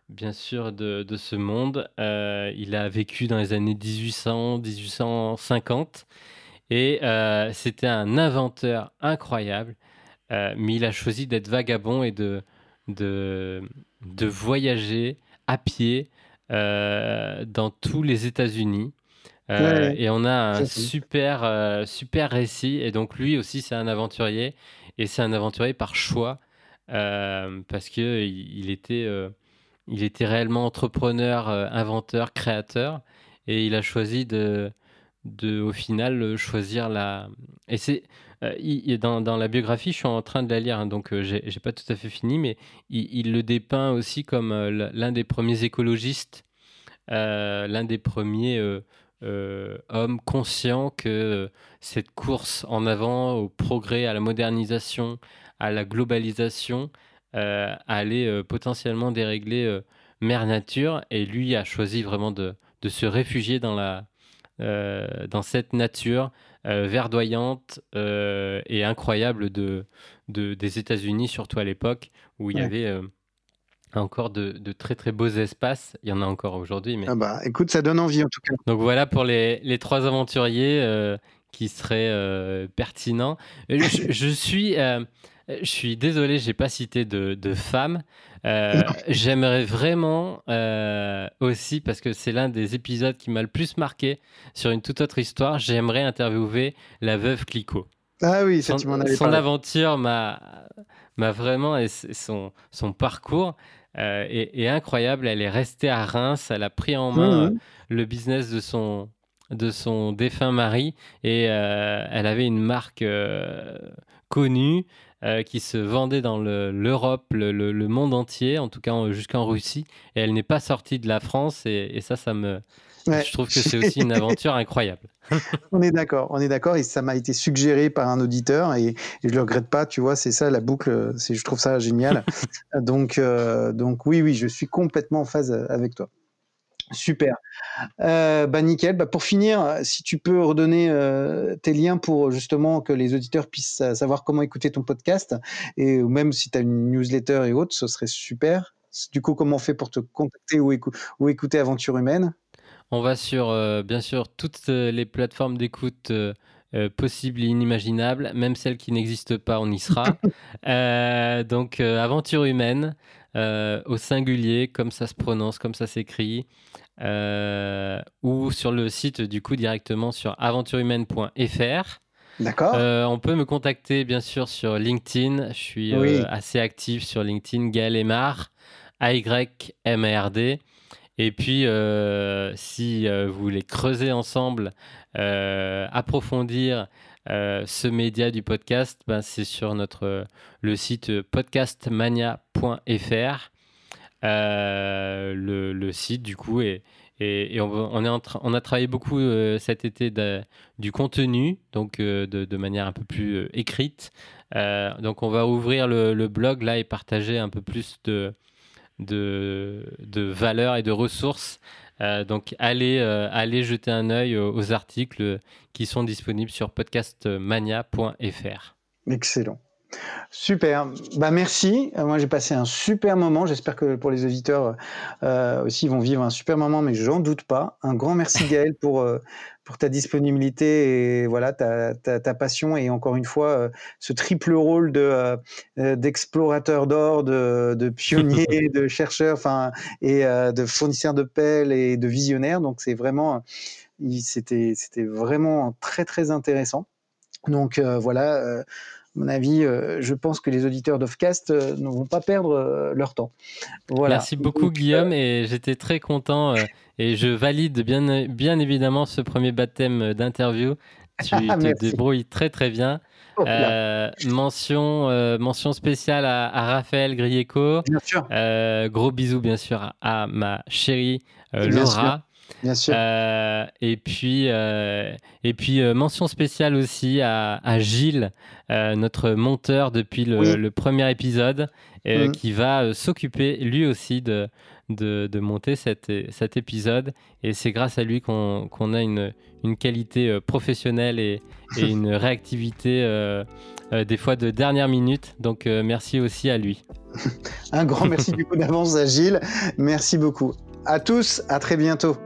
bien sûr de, ce monde. il a vécu dans les années 1800-1850 et c'était un inventeur incroyable, mais il a choisi d'être vagabond et de, de, de voyager à pied dans tous les États-Unis. Euh, et on a un super, euh, super récit. Et donc, lui aussi, c'est un aventurier. Et c'est un aventurier par choix. Euh, parce qu'il il était, il était réellement entrepreneur, inventeur, créateur. Et il a choisi de, de au final, choisir la. Et c'est. Dans, dans, la biographie, je suis en train de la lire, hein, donc j'ai pas tout à fait fini, mais il, le dépeint aussi comme l'un des premiers écologistes, l'un des premiers euh, homme conscient que cette course en avant au progrès, à la modernisation, à la globalisation, euh, allait euh, potentiellement dérégler mère nature. Et lui a choisi vraiment de, se réfugier dans cette nature verdoyante et incroyable de, de des États-Unis, surtout à l'époque où il y avait encore de, très très beaux espaces. Il y en a encore aujourd'hui. Mais... Ah bah écoute, ça donne envie en tout cas. Donc voilà pour les, les trois aventuriers euh, qui seraient euh, pertinents. Euh, je, suis, je suis désolé, j'ai pas cité de, de femmes. J'aimerais vraiment aussi, parce que c'est l'un des épisodes qui m'a le plus marqué sur une toute autre histoire, j'aimerais interviewer la veuve Clicquot. Ah oui, ça, son, tu m'en avais Son aventure m'a vraiment, et son, son parcours, euh, est, incroyable. Elle est restée à Reims, elle a pris en main mmh. euh, le business de son, de son défunt mari et euh, elle avait une marque connue qui se vendait dans l'Europe, le, le, monde entier, en tout cas jusqu'en Russie. Et elle n'est pas sortie de la France et ça, ça me, je trouve que c'est aussi une aventure incroyable. on est d'accord, on est d'accord, et ça m'a été suggéré par un auditeur, et, je le regrette pas, tu vois, c'est ça la boucle, je trouve ça génial. donc, euh, donc oui, oui, je suis complètement en phase avec toi. Super. Euh, bah nickel. Bah, pour finir, si tu peux redonner euh, tes liens pour justement que les auditeurs puissent savoir comment écouter ton podcast, et même si tu as une newsletter et autres, ce serait super. Du coup, comment on fait pour te contacter ou, ou écouter Aventure Humaine on va sur, euh, bien sûr, toutes euh, les plateformes d'écoute euh, possibles et inimaginables, même celles qui n'existent pas, on y sera. donc, Aventure humaine, au singulier, comme ça se prononce, comme ça s'écrit. ou sur le site du coup directement sur aventurehumaine.fr. D'accord. on peut me contacter bien sûr sur LinkedIn. Je suis assez actif sur LinkedIn. Gaël Emar, A-Y-M-A-R-D. Et puis, euh, si euh, vous voulez creuser ensemble, euh, approfondir ce média du podcast, ben, c'est sur notre, le site podcastmania.fr. Le, site, du coup, et, et, on, est on a travaillé beaucoup cet été du contenu, donc de, de, manière un peu plus écrite. donc, on va ouvrir le, blog là et partager un peu plus de de, de valeurs et de ressources. Euh, donc allez, euh, allez jeter un œil aux, articles qui sont disponibles sur podcastmania.fr. Excellent. Super. Bah merci. Euh, moi j'ai passé un super moment. J'espère que pour les auditeurs euh, aussi ils vont vivre un super moment, mais j'en doute pas. Un grand merci Gaël pour euh, pour ta disponibilité et voilà ta, ta, ta passion et encore une fois ce triple rôle de d'explorateur d'or, de, de pionnier, de chercheur, enfin et de fournisseur de pelles et de visionnaire. Donc c'est vraiment c'était c'était vraiment très très intéressant. Donc voilà mon avis, euh, je pense que les auditeurs d'Offcast euh, ne vont pas perdre euh, leur temps. Voilà. Merci beaucoup, Guillaume, et j'étais très content. et je valide bien, bien évidemment ce premier baptême d'interview. Tu te débrouilles très très bien. Oh mention, mention spéciale à, Raphaël Grieco. Bien sûr. gros bisous bien sûr à, ma chérie Laura. Bien sûr. Euh, et puis, euh, et puis euh, mention spéciale aussi à, Gilles, notre monteur depuis le, premier épisode, mm. qui va s'occuper lui aussi de, de, monter cet, cet épisode. Et c'est grâce à lui qu'on a une, une qualité professionnelle et, et une réactivité des fois de dernière minute. Donc merci aussi à lui. Un grand merci du coup d'avance à Gilles. Merci beaucoup. À tous, à très bientôt.